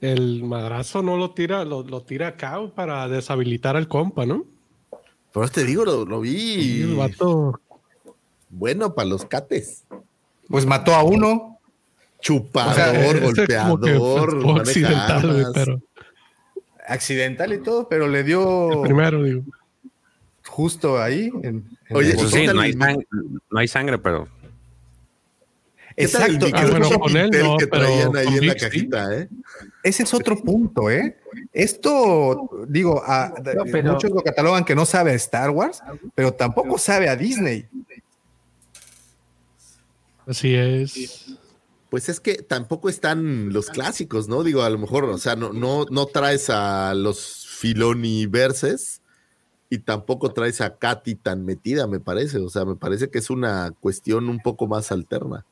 [SPEAKER 4] el madrazo no lo tira, lo, tira acá para deshabilitar al compa, ¿no?
[SPEAKER 5] Pero te digo, lo, vi.
[SPEAKER 4] el vato.
[SPEAKER 5] Bueno, para los cates.
[SPEAKER 1] Pues mató a uno.
[SPEAKER 5] Chupador, golpeador.
[SPEAKER 4] accidental, pero.
[SPEAKER 1] Accidental y todo, pero le dio.
[SPEAKER 4] primero, digo.
[SPEAKER 1] Justo ahí.
[SPEAKER 2] Oye, pues sí, no hay, sangre, no hay sangre, pero.
[SPEAKER 1] Exacto.
[SPEAKER 4] Ah, bueno, con él no, que traían ahí en la
[SPEAKER 1] cajita, ¿eh? Ese es otro punto, ¿eh? Esto, digo, a, muchos lo catalogan que no sabe a Star Wars, pero tampoco sabe a Disney.
[SPEAKER 4] Así es.
[SPEAKER 5] Pues es que tampoco están los clásicos, ¿no? Digo, a lo mejor, o sea, no, no, no traes a los Filoni verses y tampoco traes a Katy tan metida, me parece. O sea, me parece que es una cuestión un poco más alterna.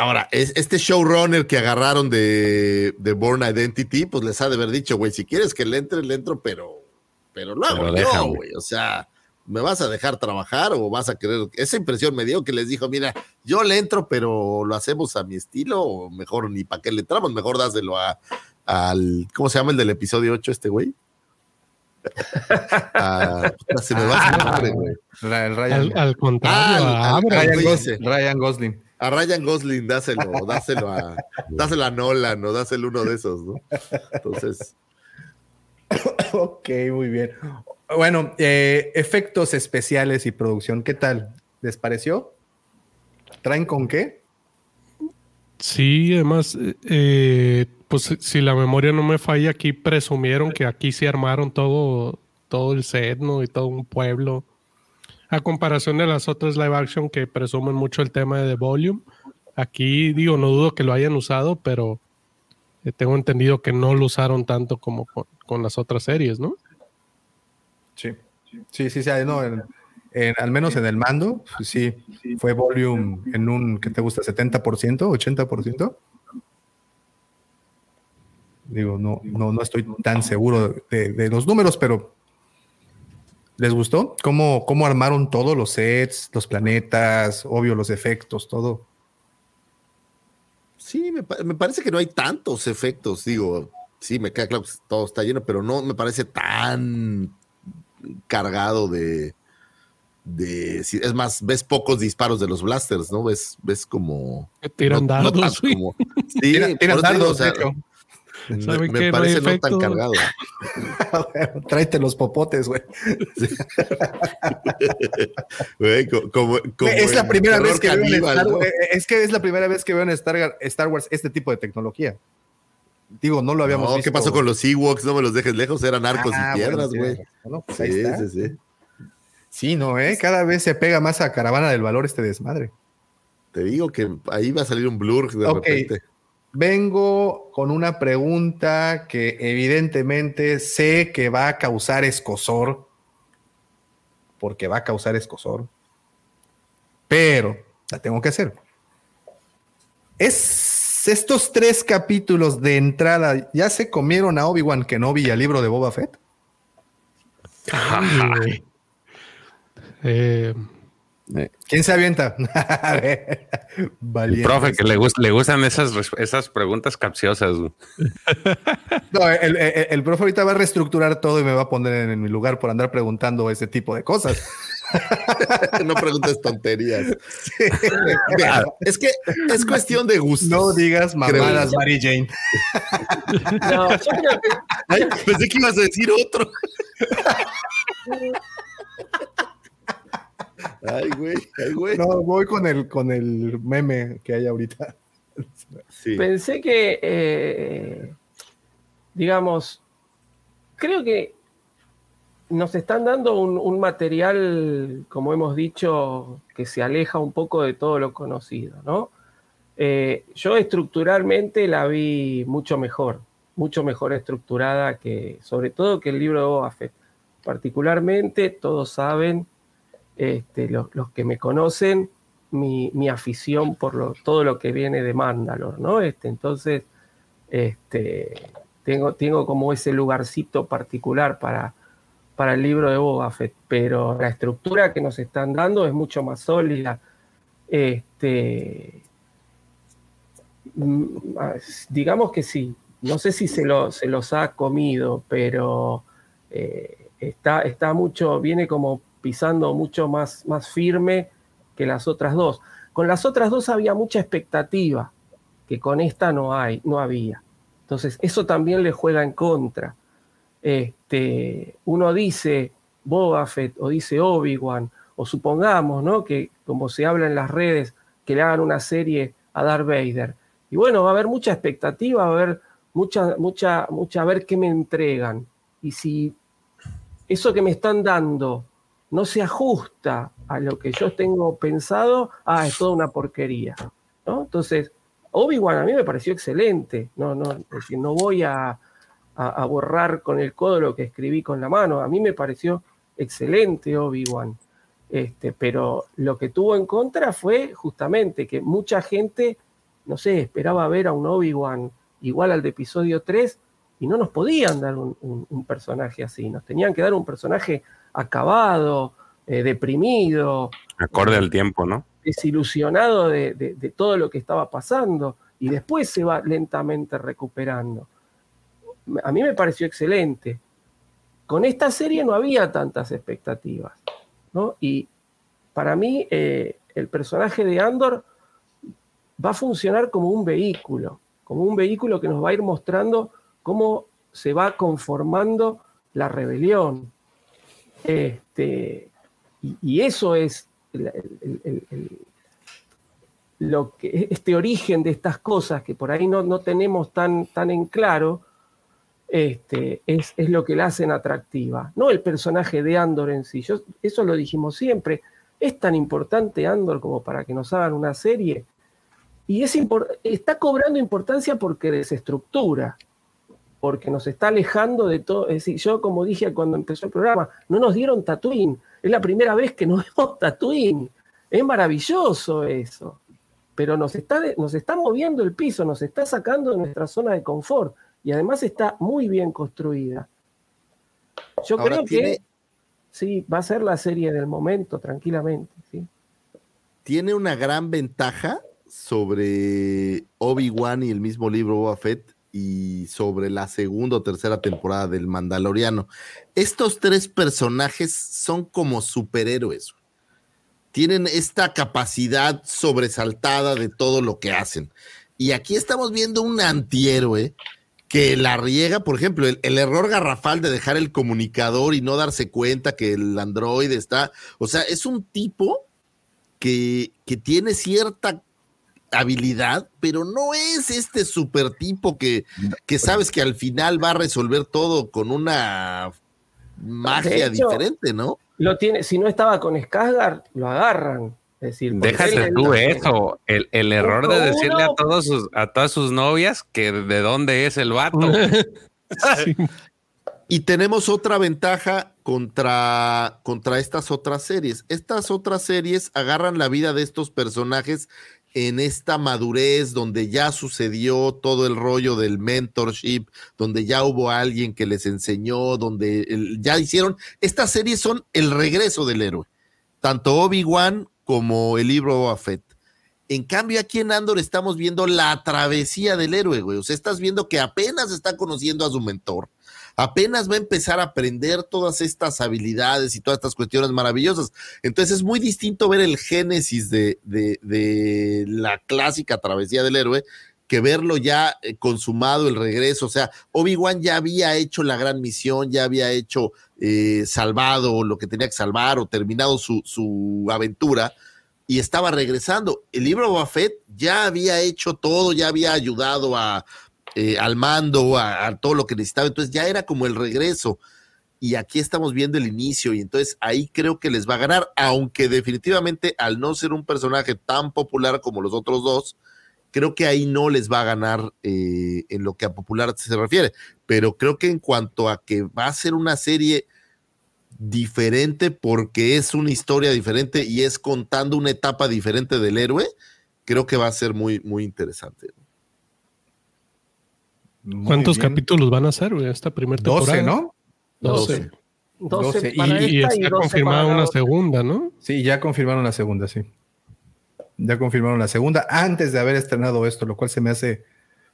[SPEAKER 5] Ahora, es, este showrunner que agarraron de, de Born Identity, pues les ha de haber dicho, güey, si quieres que le entre, le entro, pero, pero lo hago yo, güey. O sea, ¿me vas a dejar trabajar o vas a querer? Esa impresión me dio que les dijo, mira, yo le entro, pero lo hacemos a mi estilo, o mejor ni para qué le entramos, mejor dáselo a, al, ¿cómo se llama el del episodio 8 este güey?
[SPEAKER 1] Ah, se me va a nombre, güey.
[SPEAKER 4] Al, al, contrario,
[SPEAKER 1] a Ryan, Gosling, Ryan, Gosling.
[SPEAKER 5] A Ryan Gosling, dáselo, dáselo a, dáselo a Nolan o dáselo uno de esos, ¿no? Entonces.
[SPEAKER 1] ok, muy bien. Bueno, eh, efectos especiales y producción, ¿qué tal? ¿Les pareció? ¿Traen con qué?
[SPEAKER 4] Sí, además, eh, pues si la memoria no me falla, aquí presumieron que aquí se armaron todo, todo el set, ¿no? Y todo un pueblo. A comparación de las otras live action que presumen mucho el tema de The Volume, aquí digo, no dudo que lo hayan usado, pero eh, tengo entendido que no lo usaron tanto como con las otras series, ¿no?
[SPEAKER 1] Sí, sí, sí, sí no, al menos en el mando, pues sí, fue volume en un, ¿qué te gusta? ¿70%? ¿80%? Digo, no, no, no estoy tan seguro de, los números, pero ¿les gustó? ¿Cómo, ¿Cómo armaron todos los sets, los planetas, obvio, los efectos, todo?
[SPEAKER 5] Sí, me, me, parece que no hay tantos efectos, digo, sí, me queda claro que todo está lleno, pero no me parece tan cargado de, de es más, ves pocos disparos de los blasters, ¿no? Ves, ves como
[SPEAKER 4] tiran dardos,
[SPEAKER 5] sí, tiran, dardos, me, parece no, tan cargado.
[SPEAKER 1] Tráete los popotes, güey. es la primera vez que veo en Star, es que es la primera vez que veo en Star, Star Wars este tipo de tecnología. Digo, no lo habíamos
[SPEAKER 5] visto. ¿Qué pasó con los Ewoks? No me los dejes lejos, eran arcos y ah, piedras, güey.
[SPEAKER 1] Pues sí, sí, sí. Sí, no, ¿eh? Cada vez se pega más a Caravana del Valor este desmadre.
[SPEAKER 5] Te digo que ahí va a salir un blur de repente.
[SPEAKER 1] Vengo con una pregunta que evidentemente sé que va a causar escosor, porque va a causar escosor, pero la tengo que hacer. ¿Es estos tres capítulos de entrada ya se comieron a Obi-Wan Kenobi y al libro de Boba Fett?
[SPEAKER 4] Eh,
[SPEAKER 1] ¿Quién se avienta?
[SPEAKER 2] El profe, que le, le gustan esas, esas preguntas capciosas.
[SPEAKER 1] no, el, profe ahorita va a reestructurar todo y me va a poner en, mi lugar por andar preguntando ese tipo de cosas.
[SPEAKER 5] no preguntes tonterías. es que es cuestión de gusto.
[SPEAKER 1] No digas mamadas, Mary Jane. no,
[SPEAKER 5] pensé que ibas a decir otro. Ay, güey, ay, güey.
[SPEAKER 1] No, voy con el, con el meme que hay ahorita.
[SPEAKER 3] Pensé que, eh, digamos, creo que nos están dando un, material, como hemos dicho, que se aleja un poco de todo lo conocido, ¿no? Eh, yo estructuralmente la vi mucho mejor, mucho mejor estructurada que, sobre todo que el libro de Boba Particularmente, todos saben este, los, que me conocen, mi, afición por todo lo que viene de Mandalor, ¿no? Este, entonces, este, tengo, tengo como ese lugarcito particular para, para el libro de Boba pero la estructura que nos están dando es mucho más sólida. Este, mm, digamos que sí, no sé si se, se los ha comido, pero eh, está, está mucho, viene como pisando mucho más, más firme que las otras dos. Con las otras dos había mucha expectativa, que con esta no, hay, no había. Entonces, eso también le juega en contra. Este, uno dice Boba Fett o dice Obi-Wan, o supongamos, ¿no? Que como se habla en las redes, que le hagan una serie a Darth Vader. Y bueno, va a haber mucha expectativa, va a haber mucha, mucha, mucha, a ver qué me entregan. Y si eso que me están dando no se ajusta a lo que yo tengo pensado, ah, es toda una porquería. ¿no? Entonces, Obi-Wan a mí me pareció excelente. No, no, es decir, no voy a, borrar con el codo lo que escribí con la mano. A mí me pareció excelente Obi-Wan. Este, pero lo que tuvo en contra fue justamente que mucha gente, no sé, esperaba ver a un Obi-Wan igual al de episodio 3 y no nos podían dar un personaje así. Nos tenían que dar un personaje acabado, eh, deprimido.
[SPEAKER 2] Acorde al tiempo, ¿no?
[SPEAKER 3] Desilusionado de, todo lo que estaba pasando y después se va lentamente recuperando. A mí me pareció excelente. Con esta serie no había tantas expectativas, ¿no? Y para mí eh, el personaje de Andor va a funcionar como un vehículo, como un vehículo que nos va a ir mostrando cómo se va conformando la rebelión, este, y, eso es lo que, este origen de estas cosas que por ahí no, no tenemos tan, tan en claro, este, es, es, lo que la hacen atractiva, no el personaje de Andor en sí. eso lo dijimos siempre. Es tan importante Andor como para que nos hagan una serie. Y es está cobrando importancia porque desestructura porque nos está alejando de todo. Es decir, yo como dije cuando empezó el programa, no nos dieron Tatooine. Es la primera vez que nos vemos Tatooine. Es maravilloso eso. Pero nos está, nos está moviendo el piso, nos está sacando de nuestra zona de confort. Y además está muy bien construida. Yo creo que sí, va a ser la serie del momento, tranquilamente. ¿sí?
[SPEAKER 5] Tiene una gran ventaja sobre Obi-Wan y el mismo libro Boba Fett y sobre la segunda o tercera temporada del Mandaloriano. Estos tres personajes son como superhéroes. Tienen esta capacidad sobresaltada de todo lo que hacen. Y aquí estamos viendo un antihéroe que la riega, por ejemplo, el, error garrafal de dejar el comunicador y no darse cuenta que el androide está, o sea, es un tipo que, que tiene cierta habilidad, pero no es este super tipo que, que sabes que al final va a resolver todo con una magia diferente, ¿no?
[SPEAKER 3] Lo tiene, si no estaba con Skarsgård, lo agarran. Es decir,
[SPEAKER 2] déjate tú eso, el, el error de decirle a todos sus, a todas sus novias que de dónde es el vato.
[SPEAKER 5] Y tenemos otra ventaja contra, contra estas otras series. Estas otras series agarran la vida de estos personajes en esta madurez donde ya sucedió todo el rollo del mentorship, donde ya hubo alguien que les enseñó, donde ya hicieron, estas series son el regreso del héroe. Tanto Obi-Wan como el libro Fett. En cambio, aquí en Andor estamos viendo la travesía del héroe, güey. O sea, estás viendo que apenas está conociendo a su mentor. Apenas va a empezar a aprender todas estas habilidades y todas estas cuestiones maravillosas. Entonces es muy distinto ver el génesis de, la clásica travesía del héroe que verlo ya eh, consumado el regreso. O sea, Obi-Wan ya había hecho la gran misión, ya había hecho eh, salvado lo que tenía que salvar o terminado su, su aventura y estaba regresando. El libro Buffett ya había hecho todo, ya había ayudado a, eh, al mando, a, todo lo que necesitaba. Entonces ya era como el regreso. Y aquí estamos viendo el inicio y entonces ahí creo que les va a ganar, aunque definitivamente al no ser un personaje tan popular como los otros dos, creo que ahí no les va a ganar eh, en lo que a popular se refiere, pero creo que en cuanto a que va a ser una serie diferente porque es una historia diferente y es contando una etapa diferente del héroe, creo que va a ser muy, muy interesante.
[SPEAKER 4] ¿Cuántos capítulos van a ser esta primera temporada?
[SPEAKER 1] 12, ¿no?
[SPEAKER 3] 12. 12.
[SPEAKER 4] y, y está confirmada una segunda, ¿no?
[SPEAKER 1] Sí, ya confirmaron la segunda, sí ya confirmaron la segunda antes de haber estrenado esto, lo cual se me hace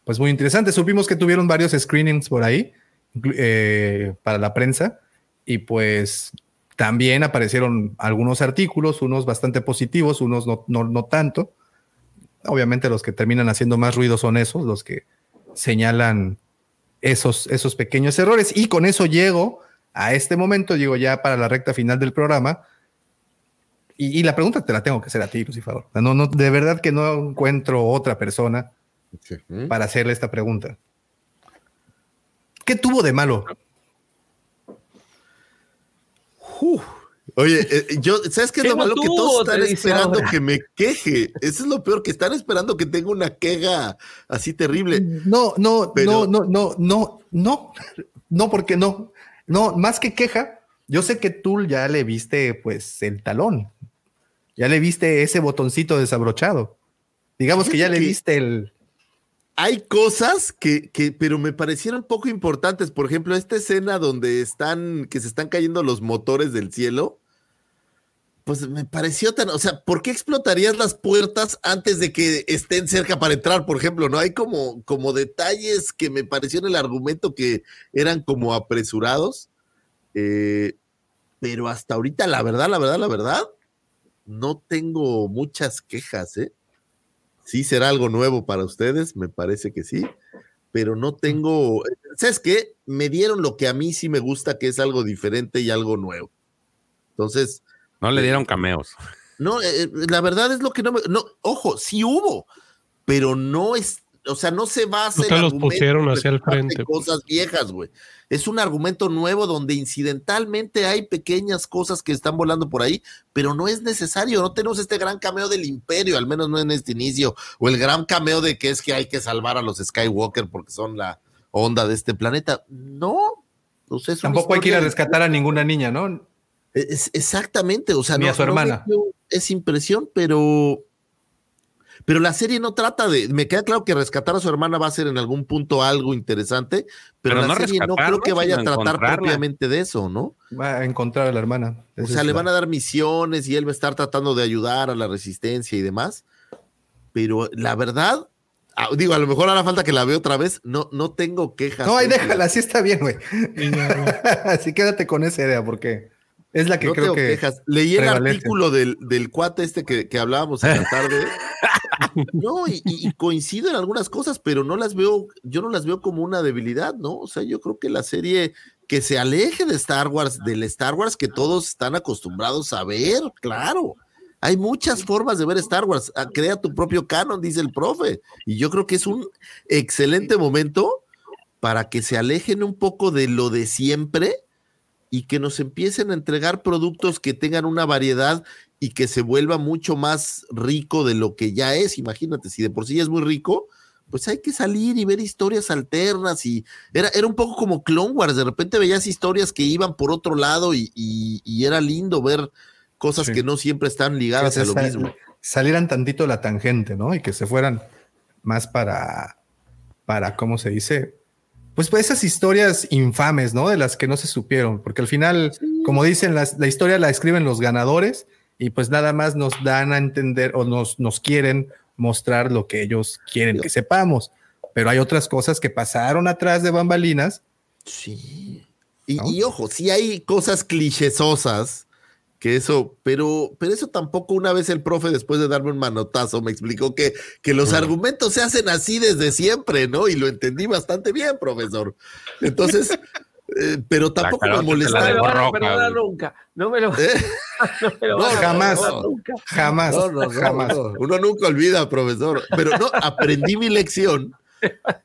[SPEAKER 1] pues muy interesante. Supimos que tuvieron varios screenings por ahí eh, para la prensa y pues también aparecieron algunos artículos, unos bastante positivos, unos no, no, no tanto. Obviamente los que terminan haciendo más ruido son esos, los que señalan esos, esos pequeños errores. Y con eso llego a este momento, llego ya para la recta final del programa, y, la pregunta te la tengo que hacer a ti, Lucifer. No, no, de verdad que no encuentro otra persona para hacerle esta pregunta. ¿Qué tuvo de malo?
[SPEAKER 5] Oye, eh, yo, ¿sabes qué es lo malo? que todos están esperando que me queje. Eso es lo peor, que están esperando que tenga una queja así terrible.
[SPEAKER 1] No, no, no, no, no, no, no, no, porque no. No, más que queja, yo sé que tú ya le viste pues el talón. Ya le viste ese botoncito desabrochado. Digamos que ya le viste el.
[SPEAKER 5] Hay cosas que, que, pero me parecieron poco importantes. Por ejemplo, esta escena donde están, que se están cayendo los motores del cielo. Pues me pareció tan, o sea, ¿por qué explotarías las puertas antes de que estén cerca para entrar, por ejemplo? No hay como, como detalles que me parecieron el argumento que eran como apresurados. Eh, pero hasta ahorita, la verdad, la verdad, la verdad, no tengo muchas quejas, ¿eh? Sí será algo nuevo para ustedes, me parece que sí, pero no tengo, ¿sabes qué? Me dieron lo que a mí sí me gusta, que es algo diferente y algo nuevo. Entonces...
[SPEAKER 2] No le dieron cameos.
[SPEAKER 5] No, eh, la verdad es lo que no me... No, ojo, sí hubo, pero no es o sea, no se basa
[SPEAKER 4] en los pusieron hacia el frente.
[SPEAKER 5] Pues. Cosas viejas, güey. Es un argumento nuevo donde incidentalmente hay pequeñas cosas que están volando por ahí, pero no es necesario. No tenemos este gran cameo del imperio, al menos no en este inicio, o el gran cameo de que es que hay que salvar a los Skywalker porque son la onda de este planeta. No.
[SPEAKER 1] Tampoco hay que ir a rescatar a ninguna niña, ¿no?
[SPEAKER 5] Es, exactamente, o sea,
[SPEAKER 1] Ni a su hermana.
[SPEAKER 5] es impresión, pero pero la serie no trata de. Me queda claro que rescatar a su hermana va a ser en algún punto algo interesante, pero, la serie no creo que vaya a tratar propiamente de eso, ¿no?
[SPEAKER 1] Va a encontrar a la hermana.
[SPEAKER 5] o sea, le van a dar misiones y él va a estar tratando de ayudar a la resistencia y demás. Pero la verdad, ah, digo, a lo mejor hará falta que la vea otra vez. No, no tengo quejas.
[SPEAKER 1] No, ahí déjala, así está bien, güey. así quédate con esa idea, porque. Es la que creo. Quejas.
[SPEAKER 5] Leí el artículo del, del, cuate este que, que hablábamos en la tarde. no, y, coincido en algunas cosas, pero no las veo, yo no las veo como una debilidad, ¿no? O sea, yo creo que la serie que se aleje de Star Wars, del Star Wars que todos están acostumbrados a ver, claro. Hay muchas formas de ver Star Wars. Ah, crea tu propio canon, dice el profe. Y yo creo que es un excelente momento para que se alejen un poco de lo de siempre y que nos empiecen a entregar productos que tengan una variedad y que se vuelva mucho más rico de lo que ya es. Imagínate, si de por sí es muy rico, pues hay que salir y ver historias alternas y era, era un poco como Clone Wars, de repente veías historias que iban por otro lado y, era lindo ver cosas que no siempre están ligadas a lo mismo.
[SPEAKER 1] Salieran tantito la tangente, ¿no? Y que se fueran más para, para, ¿cómo se dice? Pues, pues esas historias infames, ¿no? De las que no se supieron, porque al final, como dicen, la historia la escriben los ganadores y pues nada más nos dan a entender o nos, nos quieren mostrar lo que ellos quieren que sepamos. Pero hay otras cosas que pasaron atrás de bambalinas.
[SPEAKER 5] Sí. Y, ojo, si hay cosas clichésosas que eso, pero, pero eso tampoco una vez el profe después de darme un manotazo me explicó que, que los argumentos se hacen así desde siempre, ¿no? Y lo entendí bastante bien, profesor. Entonces, eh, pero tampoco me molestaba.
[SPEAKER 3] No me lo nunca. No me lo,
[SPEAKER 1] ¿Eh? no, jamás, jamás, jamás.
[SPEAKER 5] Uno nunca olvida, profesor. Pero no, aprendí mi lección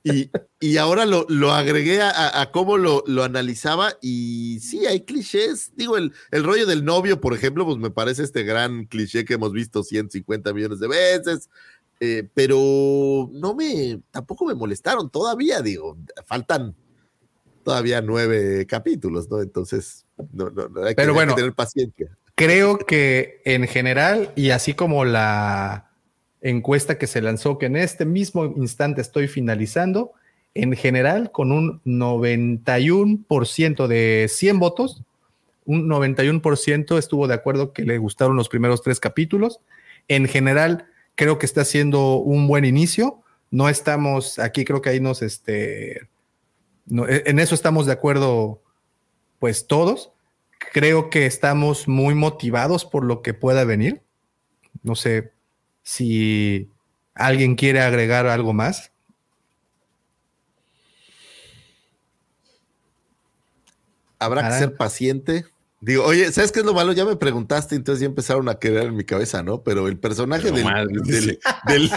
[SPEAKER 5] y, ahora lo, agregué a, cómo lo, analizaba y sí, hay clichés. Digo, el, el, rollo del novio, por ejemplo, pues me parece este gran cliché que hemos visto 150 millones de veces. Eh, pero no me, tampoco me molestaron todavía, digo, faltan todavía nueve capítulos, ¿no? Entonces, no, no, hay,
[SPEAKER 1] Pero
[SPEAKER 5] que,
[SPEAKER 1] bueno,
[SPEAKER 5] tener paciencia.
[SPEAKER 1] Creo que en general, y así como la encuesta que se lanzó, que en este mismo instante estoy finalizando, en general, con un 91% de 100 votos, un 91% estuvo de acuerdo que le gustaron los primeros tres capítulos. En general, creo que está siendo un buen inicio. No estamos aquí, creo que ahí nos este, e, en eso estamos de acuerdo, pues todos. Creo que estamos muy motivados por lo que pueda venir. No sé si alguien quiere agregar algo más.
[SPEAKER 5] Habrá que ser paciente. Digo, oye, ¿sabes qué es lo malo? Ya me preguntaste, entonces ya empezaron a quedar en mi cabeza, ¿no? Pero el personaje del,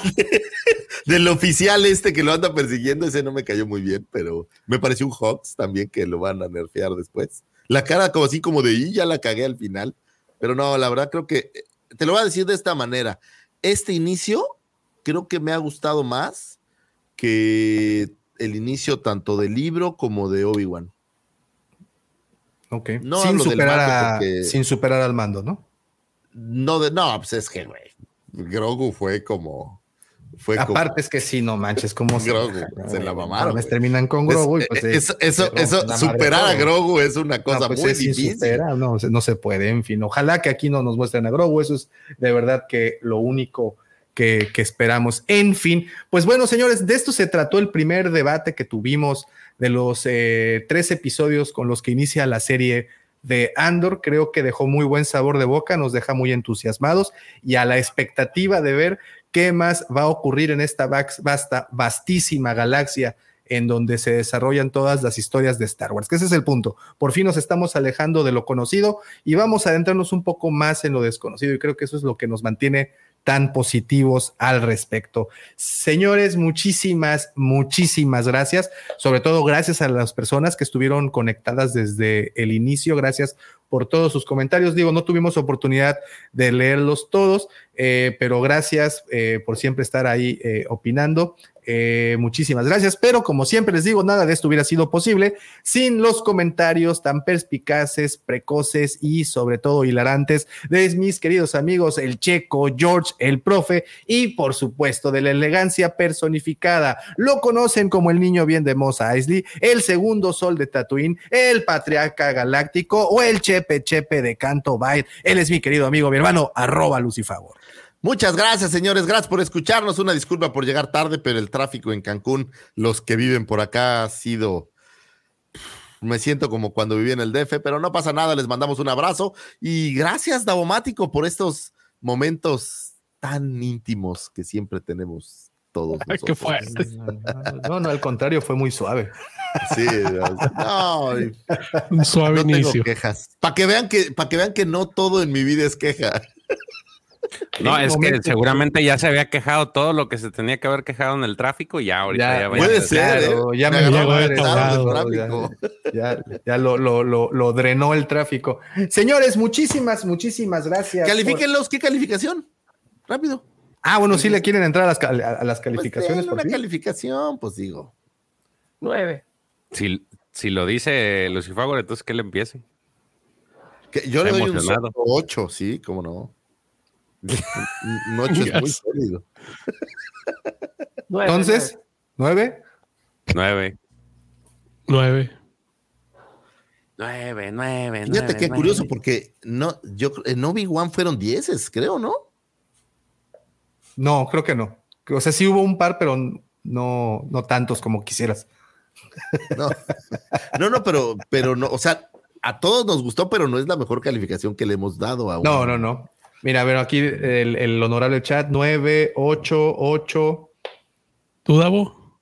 [SPEAKER 5] del, oficial este que lo anda persiguiendo, ese no me cayó muy bien, pero me pareció un Hawks también que lo van a nerfear después. La cara como así como de, y ya la cagué al final. Pero no, la verdad creo que, eh, te lo voy a decir de esta manera. Este inicio creo que me ha gustado más que el inicio tanto del libro como de Obi-Wan.
[SPEAKER 1] Ok. sin, superar sin superar al mando, ¿no?
[SPEAKER 5] No, de, no, pues es que, güey, Grogu fue como... Fue
[SPEAKER 1] Aparte es que sí, no manches, como
[SPEAKER 5] Grogu, se, la mamaron.
[SPEAKER 1] terminan con Grogu y pues
[SPEAKER 5] eso, eso, superar a Grogu es una cosa pues muy difícil.
[SPEAKER 1] no, no se puede, en fin. Ojalá que aquí no nos muestren a Grogu, eso es de verdad que lo único que, que esperamos. En fin, pues bueno, señores, de esto se trató el primer debate que tuvimos de los eh, tres episodios con los que inicia la serie de Andor. Creo que dejó muy buen sabor de boca, nos deja muy entusiasmados y a la expectativa de ver qué más va a ocurrir en esta vasta, vastísima galaxia en donde se desarrollan todas las historias de Star Wars, que ese es el punto. Por fin nos estamos alejando de lo conocido y vamos a adentrarnos un poco más en lo desconocido y creo que eso es lo que nos mantiene tan positivos al respecto. Señores, muchísimas, muchísimas gracias. Sobre todo gracias a las personas que estuvieron conectadas desde el inicio. Gracias por todos sus comentarios. Digo, no tuvimos oportunidad de leerlos todos, eh, pero gracias eh, por siempre estar ahí eh, opinando. Eh, muchísimas gracias, pero como siempre les digo, nada de esto hubiera sido posible sin los comentarios tan perspicaces, precoces y sobre todo hilarantes de mis queridos amigos, el Checo, George, el profe y por supuesto de la elegancia personificada. Lo conocen como el niño bien de Mos Eisley, el segundo sol de Tatooine, el patriarca galáctico o el Chepe Chepe de Canto Byte. Él es mi querido amigo, mi hermano, arroba Lucifagor.
[SPEAKER 5] Muchas gracias, señores. Gracias por escucharnos. Una disculpa por llegar tarde, pero el tráfico en Cancún, los que viven por acá, ha sido. Me siento como cuando viví en el DF, pero no pasa nada. Les mandamos un abrazo y gracias, Davomático, por estos momentos tan íntimos que siempre tenemos todos.
[SPEAKER 4] Ay, qué fuerte.
[SPEAKER 1] No, no, al contrario, fue muy suave.
[SPEAKER 5] Sí, no,
[SPEAKER 4] un suave inicio.
[SPEAKER 5] quejas. Para que vean que, para que vean que no todo en mi vida es queja.
[SPEAKER 2] No, es que seguramente ya se había quejado todo lo que se tenía que haber quejado en el tráfico y ya ahorita ya,
[SPEAKER 5] puede ser, ¿eh?
[SPEAKER 1] ya me, tráfico. Ya, ya lo, lo, lo, drenó el tráfico. Señores, muchísimas, muchísimas gracias.
[SPEAKER 5] Califíquenlos, ¿qué calificación? Rápido.
[SPEAKER 1] Ah, bueno, si le quieren entrar a las, a las pues calificaciones.
[SPEAKER 5] Pues una calificación, pues digo.
[SPEAKER 3] Nueve.
[SPEAKER 2] Si, si lo dice Lucifago, entonces que le empiece.
[SPEAKER 5] yo le doy un ocho, sí, cómo no. Noche es muy sólido.
[SPEAKER 1] Entonces, ¿nueve?
[SPEAKER 2] Nueve.
[SPEAKER 4] Nueve.
[SPEAKER 2] Nueve, nueve,
[SPEAKER 5] Fíjate qué curioso, porque no, yo en Obi-Wan fueron dieces, creo, ¿no?
[SPEAKER 1] No, creo que no. O sea, sí hubo un par, pero no, no tantos como quisieras.
[SPEAKER 5] No, no, no, pero, pero no, o sea, a todos nos gustó, pero no es la mejor calificación que le hemos dado a
[SPEAKER 1] No, no, no. Mira, a ver, aquí el, honorable chat, 9, 8, 8.
[SPEAKER 4] ¿Tú, Davo?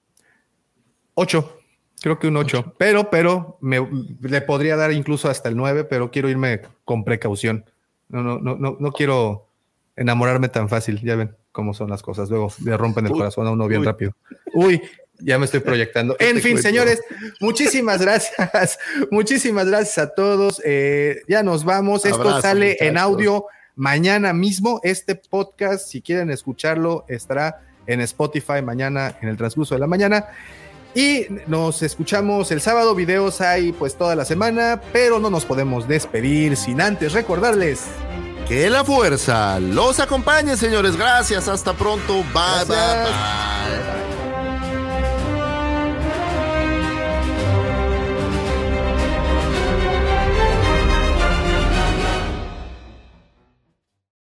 [SPEAKER 1] 8. Creo que un 8. Pero, pero, me, le podría dar incluso hasta el 9, pero quiero irme con precaución. No, no, no, no, no quiero enamorarme tan fácil. Ya ven cómo son las cosas. Luego le rompen el corazón a uno bien rápido. Uy, ya me estoy proyectando. En fin, señores, muchísimas gracias. muchísimas gracias a todos. Eh, ya nos vamos. Esto sale en audio mañana mismo. Este podcast, si quieren escucharlo, estará en Spotify mañana en el transcurso de la mañana. Y nos escuchamos el sábado, videos hay pues toda la semana, pero no nos podemos despedir sin antes recordarles
[SPEAKER 5] que la fuerza los acompañe, señores. Gracias, hasta pronto. bye. bye.